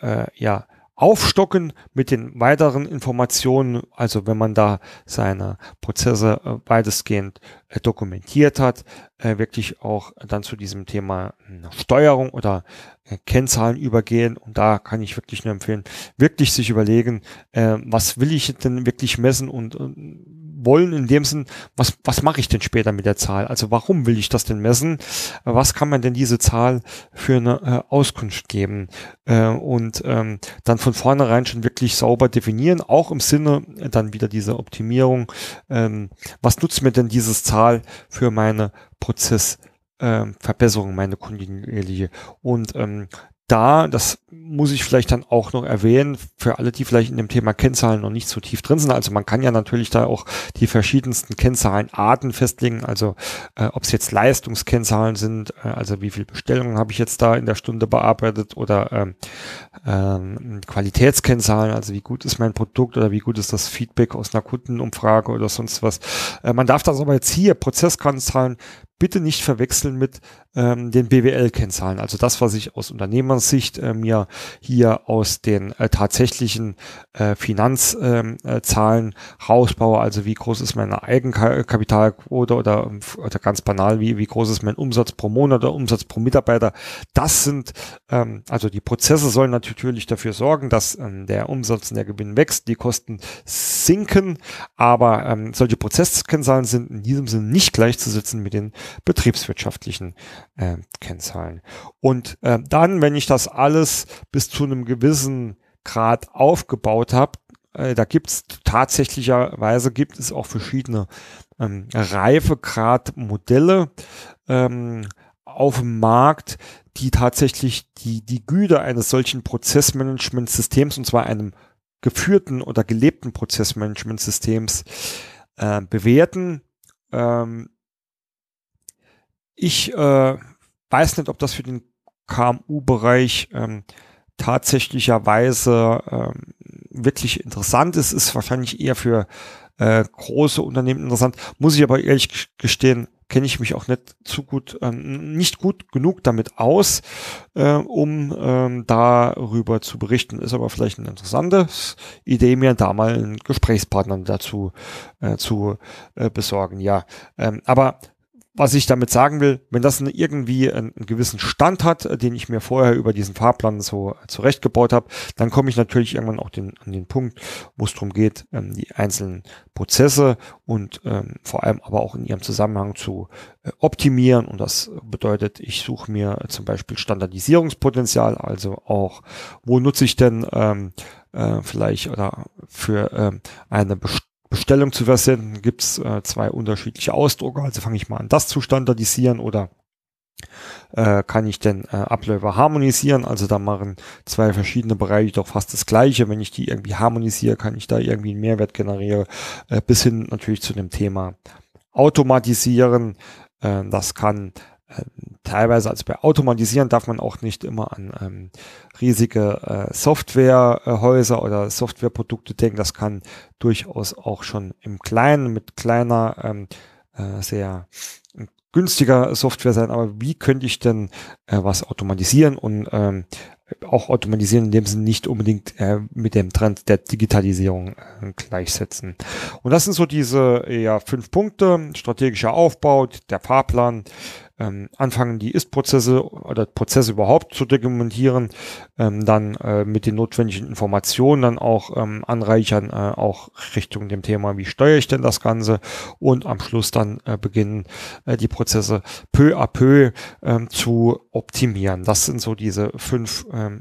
äh, ja aufstocken mit den weiteren Informationen, also wenn man da seine Prozesse äh, weitestgehend äh, dokumentiert hat, äh, wirklich auch dann zu diesem Thema äh, Steuerung oder äh, Kennzahlen übergehen. Und da kann ich wirklich nur empfehlen, wirklich sich überlegen, äh, was will ich denn wirklich messen und, und wollen in dem Sinn, was, was mache ich denn später mit der Zahl? Also warum will ich das denn messen? Was kann man denn diese Zahl für eine äh, Auskunft geben? Äh, und ähm, dann von vornherein schon wirklich sauber definieren, auch im Sinne äh, dann wieder diese Optimierung. Ähm, was nutzt mir denn dieses Zahl für meine Prozessverbesserung, ähm, meine kontinuierliche? Und ähm, da, das muss ich vielleicht dann auch noch erwähnen, für alle, die vielleicht in dem Thema Kennzahlen noch nicht so tief drin sind. Also man kann ja natürlich da auch die verschiedensten Kennzahlenarten festlegen. Also äh, ob es jetzt Leistungskennzahlen sind, äh, also wie viele Bestellungen habe ich jetzt da in der Stunde bearbeitet oder ähm, ähm, Qualitätskennzahlen, also wie gut ist mein Produkt oder wie gut ist das Feedback aus einer Kundenumfrage oder sonst was. Äh, man darf das aber jetzt hier Prozesskennzahlen bitte nicht verwechseln mit ähm, den BWL-Kennzahlen. Also das, was ich aus Unternehmersicht äh, mir hier aus den äh, tatsächlichen äh, Finanzzahlen ähm, äh, rausbaue. Also wie groß ist meine Eigenkapitalquote oder, oder ganz banal, wie, wie groß ist mein Umsatz pro Monat oder Umsatz pro Mitarbeiter. Das sind, ähm, also die Prozesse sollen natürlich dafür sorgen, dass ähm, der Umsatz und der Gewinn wächst, die Kosten sinken. Aber ähm, solche Prozesskennzahlen sind in diesem Sinne nicht gleichzusetzen mit den betriebswirtschaftlichen äh, Kennzahlen. Und äh, dann, wenn ich das alles bis zu einem gewissen Grad aufgebaut habe, äh, da gibt es tatsächlicherweise gibt es auch verschiedene ähm, Reifegradmodelle ähm, auf dem Markt, die tatsächlich die, die Güte eines solchen Prozessmanagementsystems, und zwar einem geführten oder gelebten Prozessmanagementsystems, äh, bewerten. Ähm, ich äh, weiß nicht, ob das für den KMU-Bereich ähm, tatsächlicherweise ähm, wirklich interessant ist. Ist wahrscheinlich eher für äh, große Unternehmen interessant. Muss ich aber ehrlich gestehen, kenne ich mich auch nicht zu gut, ähm, nicht gut genug damit aus, äh, um ähm, darüber zu berichten. Ist aber vielleicht eine interessante Idee, mir da mal einen Gesprächspartner dazu äh, zu äh, besorgen. Ja, ähm, aber was ich damit sagen will, wenn das irgendwie einen, gewissen Stand hat, äh, den ich mir vorher über diesen Fahrplan so zurechtgebaut habe, dann komme ich natürlich irgendwann auch den, an den Punkt, wo es darum geht, ähm, die einzelnen Prozesse und ähm, vor allem aber auch in ihrem Zusammenhang zu äh, optimieren. Und das bedeutet, ich suche mir zum Beispiel Standardisierungspotenzial, also auch, wo nutze ich denn ähm, äh, vielleicht oder für äh, eine Bestellung zu versenden, gibt es äh, zwei unterschiedliche Ausdrucke. Also fange ich mal an, das zu standardisieren oder äh, kann ich denn äh, Abläufe harmonisieren. Also da machen zwei verschiedene Bereiche doch fast das Gleiche. Wenn ich die irgendwie harmonisiere, kann ich da irgendwie einen Mehrwert generieren, äh, bis hin natürlich zu dem Thema Automatisieren. Äh, das kann teilweise, also bei Automatisieren darf man auch nicht immer an ähm, riesige äh, Softwarehäuser oder Softwareprodukte denken. Das kann durchaus auch schon im Kleinen mit kleiner, ähm, äh, sehr günstiger Software sein, aber wie könnte ich denn äh, was automatisieren und ähm, auch automatisieren, in dem Sinne nicht unbedingt äh, mit dem Trend der Digitalisierung äh, gleichsetzen. Und das sind so diese ja, fünf Punkte, strategischer Aufbau, der Fahrplan, ähm, anfangen, die Ist-Prozesse oder Prozesse überhaupt zu dokumentieren, ähm, dann äh, mit den notwendigen Informationen dann auch ähm, anreichern, äh, auch Richtung dem Thema, wie steuere ich denn das Ganze und am Schluss dann äh, beginnen, äh, die Prozesse peu à peu ähm, zu optimieren. Das sind so diese fünf ähm,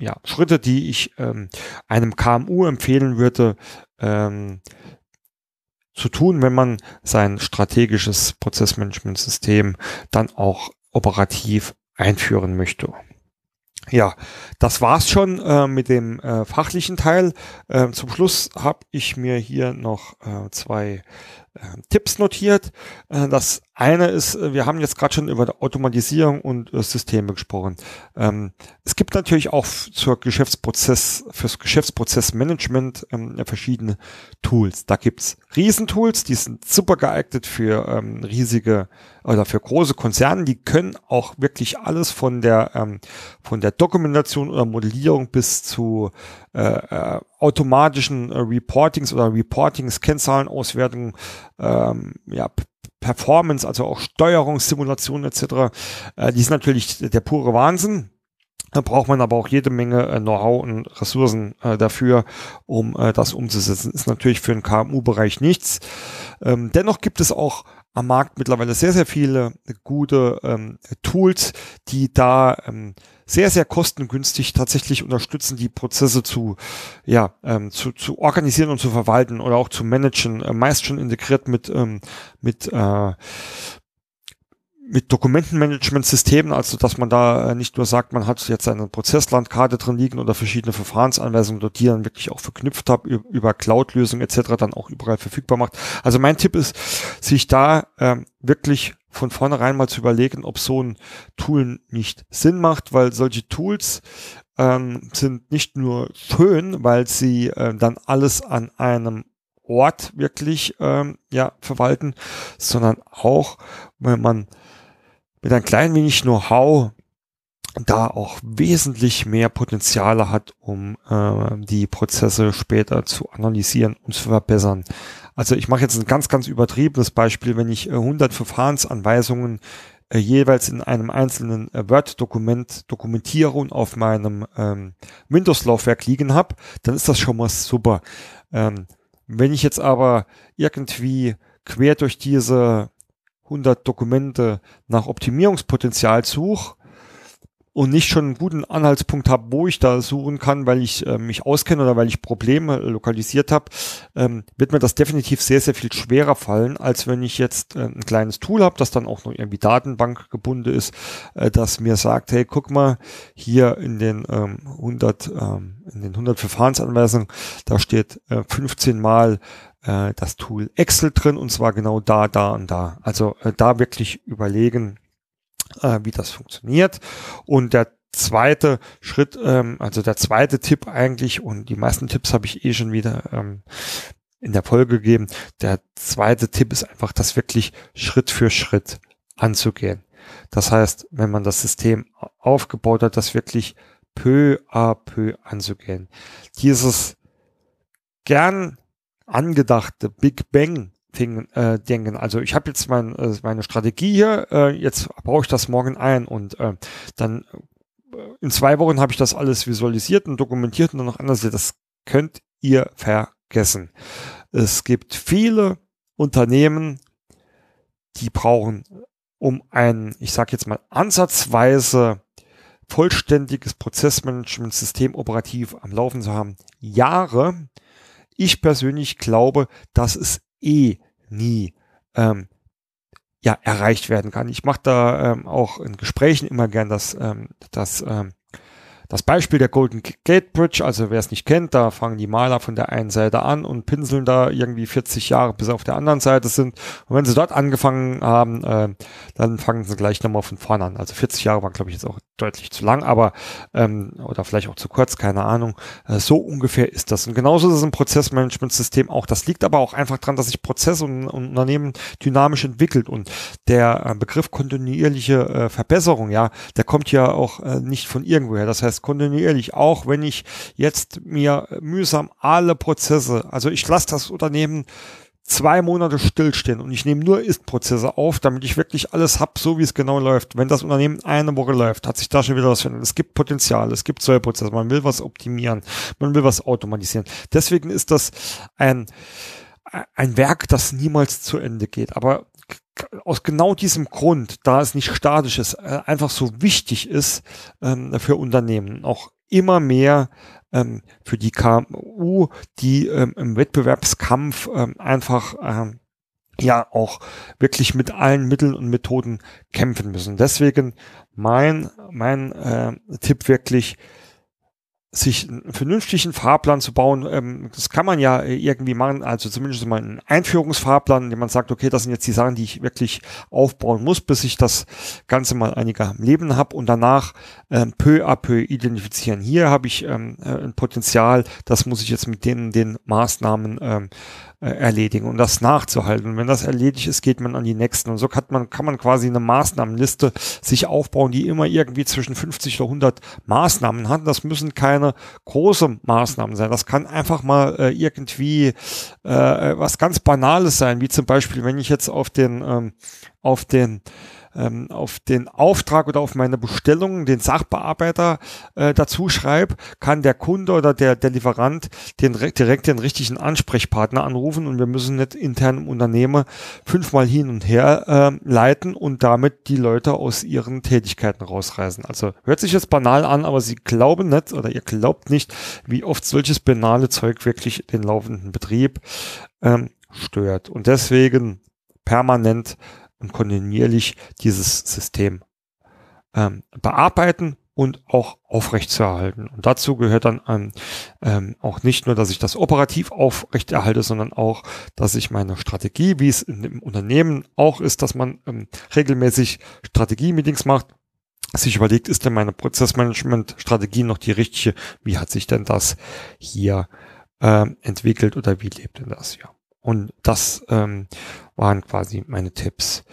ja, Schritte, die ich ähm, einem KMU empfehlen würde, ähm, zu tun, wenn man sein strategisches Prozessmanagementsystem dann auch operativ einführen möchte. Ja, das war's schon äh, mit dem äh, fachlichen Teil. Äh, zum Schluss habe ich mir hier noch äh, zwei äh, Tipps notiert. Äh, das eine ist, äh, wir haben jetzt gerade schon über Automatisierung und äh, Systeme gesprochen. Ähm, es gibt natürlich auch zur Geschäftsprozess, fürs Geschäftsprozessmanagement ähm, verschiedene Tools. Da gibt's Riesentools, die sind super geeignet für ähm, riesige oder für große Konzerne. Die können auch wirklich alles von der ähm, von der Dokumentation oder Modellierung bis zu äh, äh, automatischen äh, Reportings oder Reportings, Kennzahlenauswertungen, ähm, ja, Performance, also auch Steuerungssimulationen etc., äh, die sind natürlich der pure Wahnsinn. Da braucht man aber auch jede Menge äh, Know-how und Ressourcen äh, dafür, um äh, das umzusetzen. Ist natürlich für den KMU-Bereich nichts. Ähm, dennoch gibt es auch am Markt mittlerweile sehr, sehr viele gute ähm, Tools, die da ähm, sehr, sehr kostengünstig tatsächlich unterstützen, die Prozesse zu, ja, ähm, zu, zu organisieren und zu verwalten oder auch zu managen, äh, meist schon integriert mit, ähm, mit, äh, mit Dokumentenmanagementsystemen, also dass man da äh, nicht nur sagt, man hat jetzt eine Prozesslandkarte drin liegen oder verschiedene Verfahrensanweisungen dort, die dann wirklich auch verknüpft habe über Cloud-Lösungen etc. dann auch überall verfügbar macht. Also mein Tipp ist, sich da ähm, wirklich von vornherein mal zu überlegen, ob so ein Tool nicht Sinn macht, weil solche Tools ähm, sind nicht nur schön, weil sie äh, dann alles an einem Ort wirklich ähm, ja verwalten, sondern auch, wenn man mit ein klein wenig Know-how da auch wesentlich mehr Potenziale hat, um äh, die Prozesse später zu analysieren und zu verbessern. Also ich mache jetzt ein ganz, ganz übertriebenes Beispiel, wenn ich äh, 100 Verfahrensanweisungen äh, jeweils in einem einzelnen äh, Word-Dokument dokumentiere und auf meinem ähm, Windows-Laufwerk liegen habe, dann ist das schon mal super. Ähm, wenn ich jetzt aber irgendwie quer durch diese 100 Dokumente nach Optimierungspotenzial suche und nicht schon einen guten Anhaltspunkt habe, wo ich da suchen kann, weil ich äh, mich auskenne oder weil ich Probleme lokalisiert habe, ähm, wird mir das definitiv sehr, sehr viel schwerer fallen, als wenn ich jetzt äh, ein kleines Tool habe, das dann auch noch irgendwie Datenbank gebunden ist, äh, das mir sagt, hey, guck mal, hier in den ähm, 100, ähm, in den 100 Verfahrensanweisungen, da steht äh, 15 mal äh, das Tool Excel drin und zwar genau da, da und da. Also äh, da wirklich überlegen, äh, wie das funktioniert. Und der zweite Schritt, ähm, also der zweite Tipp eigentlich, und die meisten Tipps habe ich eh schon wieder ähm, in der Folge gegeben. Der zweite Tipp ist einfach, das wirklich Schritt für Schritt anzugehen. Das heißt, wenn man das System aufgebaut hat, das wirklich peu à peu anzugehen. Dieses gern angedachte Big Bang Ding, äh, denken. Also ich habe jetzt mein, äh, meine Strategie hier, äh, jetzt baue ich das morgen ein und äh, dann äh, in zwei Wochen habe ich das alles visualisiert und dokumentiert und dann noch anders. Das könnt ihr vergessen. Es gibt viele Unternehmen, die brauchen, um einen, ich sage jetzt mal, ansatzweise vollständiges Prozessmanagementsystem operativ am Laufen zu haben? Jahre. Ich persönlich glaube, dass es eh nie ähm, ja, erreicht werden kann. Ich mache da ähm, auch in Gesprächen immer gern das, ähm, das ähm, das Beispiel der Golden Gate Bridge, also wer es nicht kennt, da fangen die Maler von der einen Seite an und pinseln da irgendwie 40 Jahre bis auf der anderen Seite sind. Und wenn sie dort angefangen haben, äh, dann fangen sie gleich nochmal von vorne an. Also 40 Jahre waren, glaube ich, jetzt auch deutlich zu lang, aber ähm, oder vielleicht auch zu kurz, keine Ahnung. Äh, so ungefähr ist das. Und genauso ist es im Prozessmanagementsystem auch. Das liegt aber auch einfach dran, dass sich Prozesse und, und Unternehmen dynamisch entwickelt. Und der äh, Begriff kontinuierliche äh, Verbesserung, ja, der kommt ja auch äh, nicht von irgendwoher. Das heißt, kontinuierlich, auch wenn ich jetzt mir mühsam alle Prozesse, also ich lasse das Unternehmen zwei Monate stillstehen und ich nehme nur Ist-Prozesse auf, damit ich wirklich alles hab, so wie es genau läuft. Wenn das Unternehmen eine Woche läuft, hat sich da schon wieder was verändert. Es gibt Potenzial, es gibt Zollprozesse, man will was optimieren, man will was automatisieren. Deswegen ist das ein, ein Werk, das niemals zu Ende geht. Aber aus genau diesem Grund, da es nicht statisch ist, äh, einfach so wichtig ist ähm, für Unternehmen, auch immer mehr ähm, für die KMU, die ähm, im Wettbewerbskampf ähm, einfach ähm, ja auch wirklich mit allen Mitteln und Methoden kämpfen müssen. Deswegen mein mein äh, Tipp wirklich sich einen vernünftigen Fahrplan zu bauen, ähm, das kann man ja irgendwie machen, also zumindest mal einen Einführungsfahrplan, in dem man sagt, okay, das sind jetzt die Sachen, die ich wirklich aufbauen muss, bis ich das Ganze mal einiger Leben habe und danach ähm, peu à peu identifizieren. Hier habe ich ähm, äh, ein Potenzial, das muss ich jetzt mit den, den Maßnahmen ähm, äh, erledigen und das nachzuhalten. Und wenn das erledigt ist, geht man an die nächsten. Und so kann man, kann man quasi eine Maßnahmenliste sich aufbauen, die immer irgendwie zwischen 50 oder 100 Maßnahmen hat. Das müssen keine große Maßnahmen sein. Das kann einfach mal äh, irgendwie äh, was ganz Banales sein, wie zum Beispiel, wenn ich jetzt auf den, ähm, auf den ähm, auf den Auftrag oder auf meine Bestellung den Sachbearbeiter äh, dazu schreibe, kann der Kunde oder der, der Lieferant den, direkt den richtigen Ansprechpartner anrufen und wir müssen nicht intern im Unternehmen fünfmal hin und her äh, leiten und damit die Leute aus ihren Tätigkeiten rausreißen. Also hört sich jetzt banal an, aber sie glauben nicht oder ihr glaubt nicht, wie oft solches banale Zeug wirklich den laufenden Betrieb ähm, stört. Und deswegen permanent und kontinuierlich dieses System ähm, bearbeiten und auch aufrechtzuerhalten. Und dazu gehört dann ähm, ähm, auch nicht nur, dass ich das operativ aufrechterhalte, sondern auch, dass ich meine Strategie, wie es dem Unternehmen auch ist, dass man ähm, regelmäßig Strategie-Meetings macht, sich überlegt, ist denn meine Prozessmanagement-Strategie noch die richtige? Wie hat sich denn das hier ähm, entwickelt oder wie lebt denn das? Ja. Und das ähm, waren quasi meine Tipps.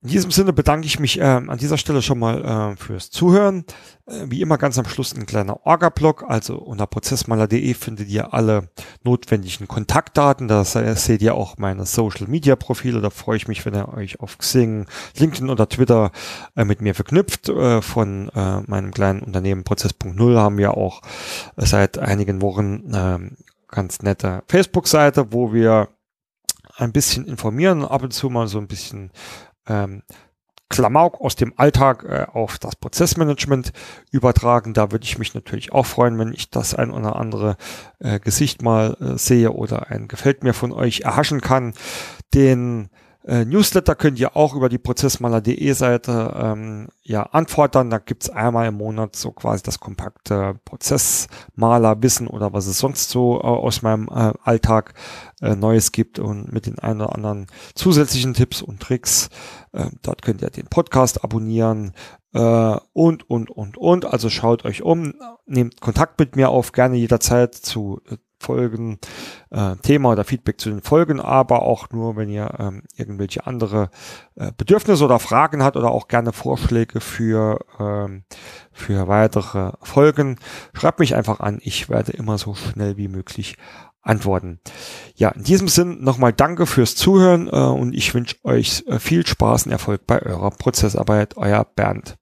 In diesem Sinne bedanke ich mich äh, an dieser Stelle schon mal äh, fürs Zuhören. Äh, wie immer ganz am Schluss ein kleiner Orga-Blog. Also unter prozessmaler.de findet ihr alle notwendigen Kontaktdaten. Da seht ihr auch meine Social-Media-Profile. Da freue ich mich, wenn ihr euch auf Xing, LinkedIn oder Twitter äh, mit mir verknüpft. Äh, von äh, meinem kleinen Unternehmen Prozess.0 haben wir auch seit einigen Wochen ähm, ganz nette Facebook-Seite, wo wir ein bisschen informieren, ab und zu mal so ein bisschen ähm, Klamauk aus dem Alltag äh, auf das Prozessmanagement übertragen. Da würde ich mich natürlich auch freuen, wenn ich das ein oder andere äh, Gesicht mal äh, sehe oder ein Gefällt mir von euch erhaschen kann. Den äh, Newsletter könnt ihr auch über die prozessmaler.de Seite ähm, ja anfordern. Da gibt's einmal im Monat so quasi das kompakte Prozessmalerwissen oder was es sonst so äh, aus meinem äh, Alltag äh, Neues gibt und mit den ein oder anderen zusätzlichen Tipps und Tricks. Äh, dort könnt ihr den Podcast abonnieren äh, und, und, und, und. Also schaut euch um, nehmt Kontakt mit mir auf, gerne jederzeit zu äh, Folgen, äh, Thema oder Feedback zu den Folgen, aber auch nur, wenn ihr ähm, irgendwelche andere äh, Bedürfnisse oder Fragen habt oder auch gerne Vorschläge für, ähm, für weitere Folgen. Schreibt mich einfach an. Ich werde immer so schnell wie möglich antworten. Ja, in diesem Sinn nochmal danke fürs Zuhören äh, und ich wünsche euch äh, viel Spaß und Erfolg bei eurer Prozessarbeit. Euer Bernd.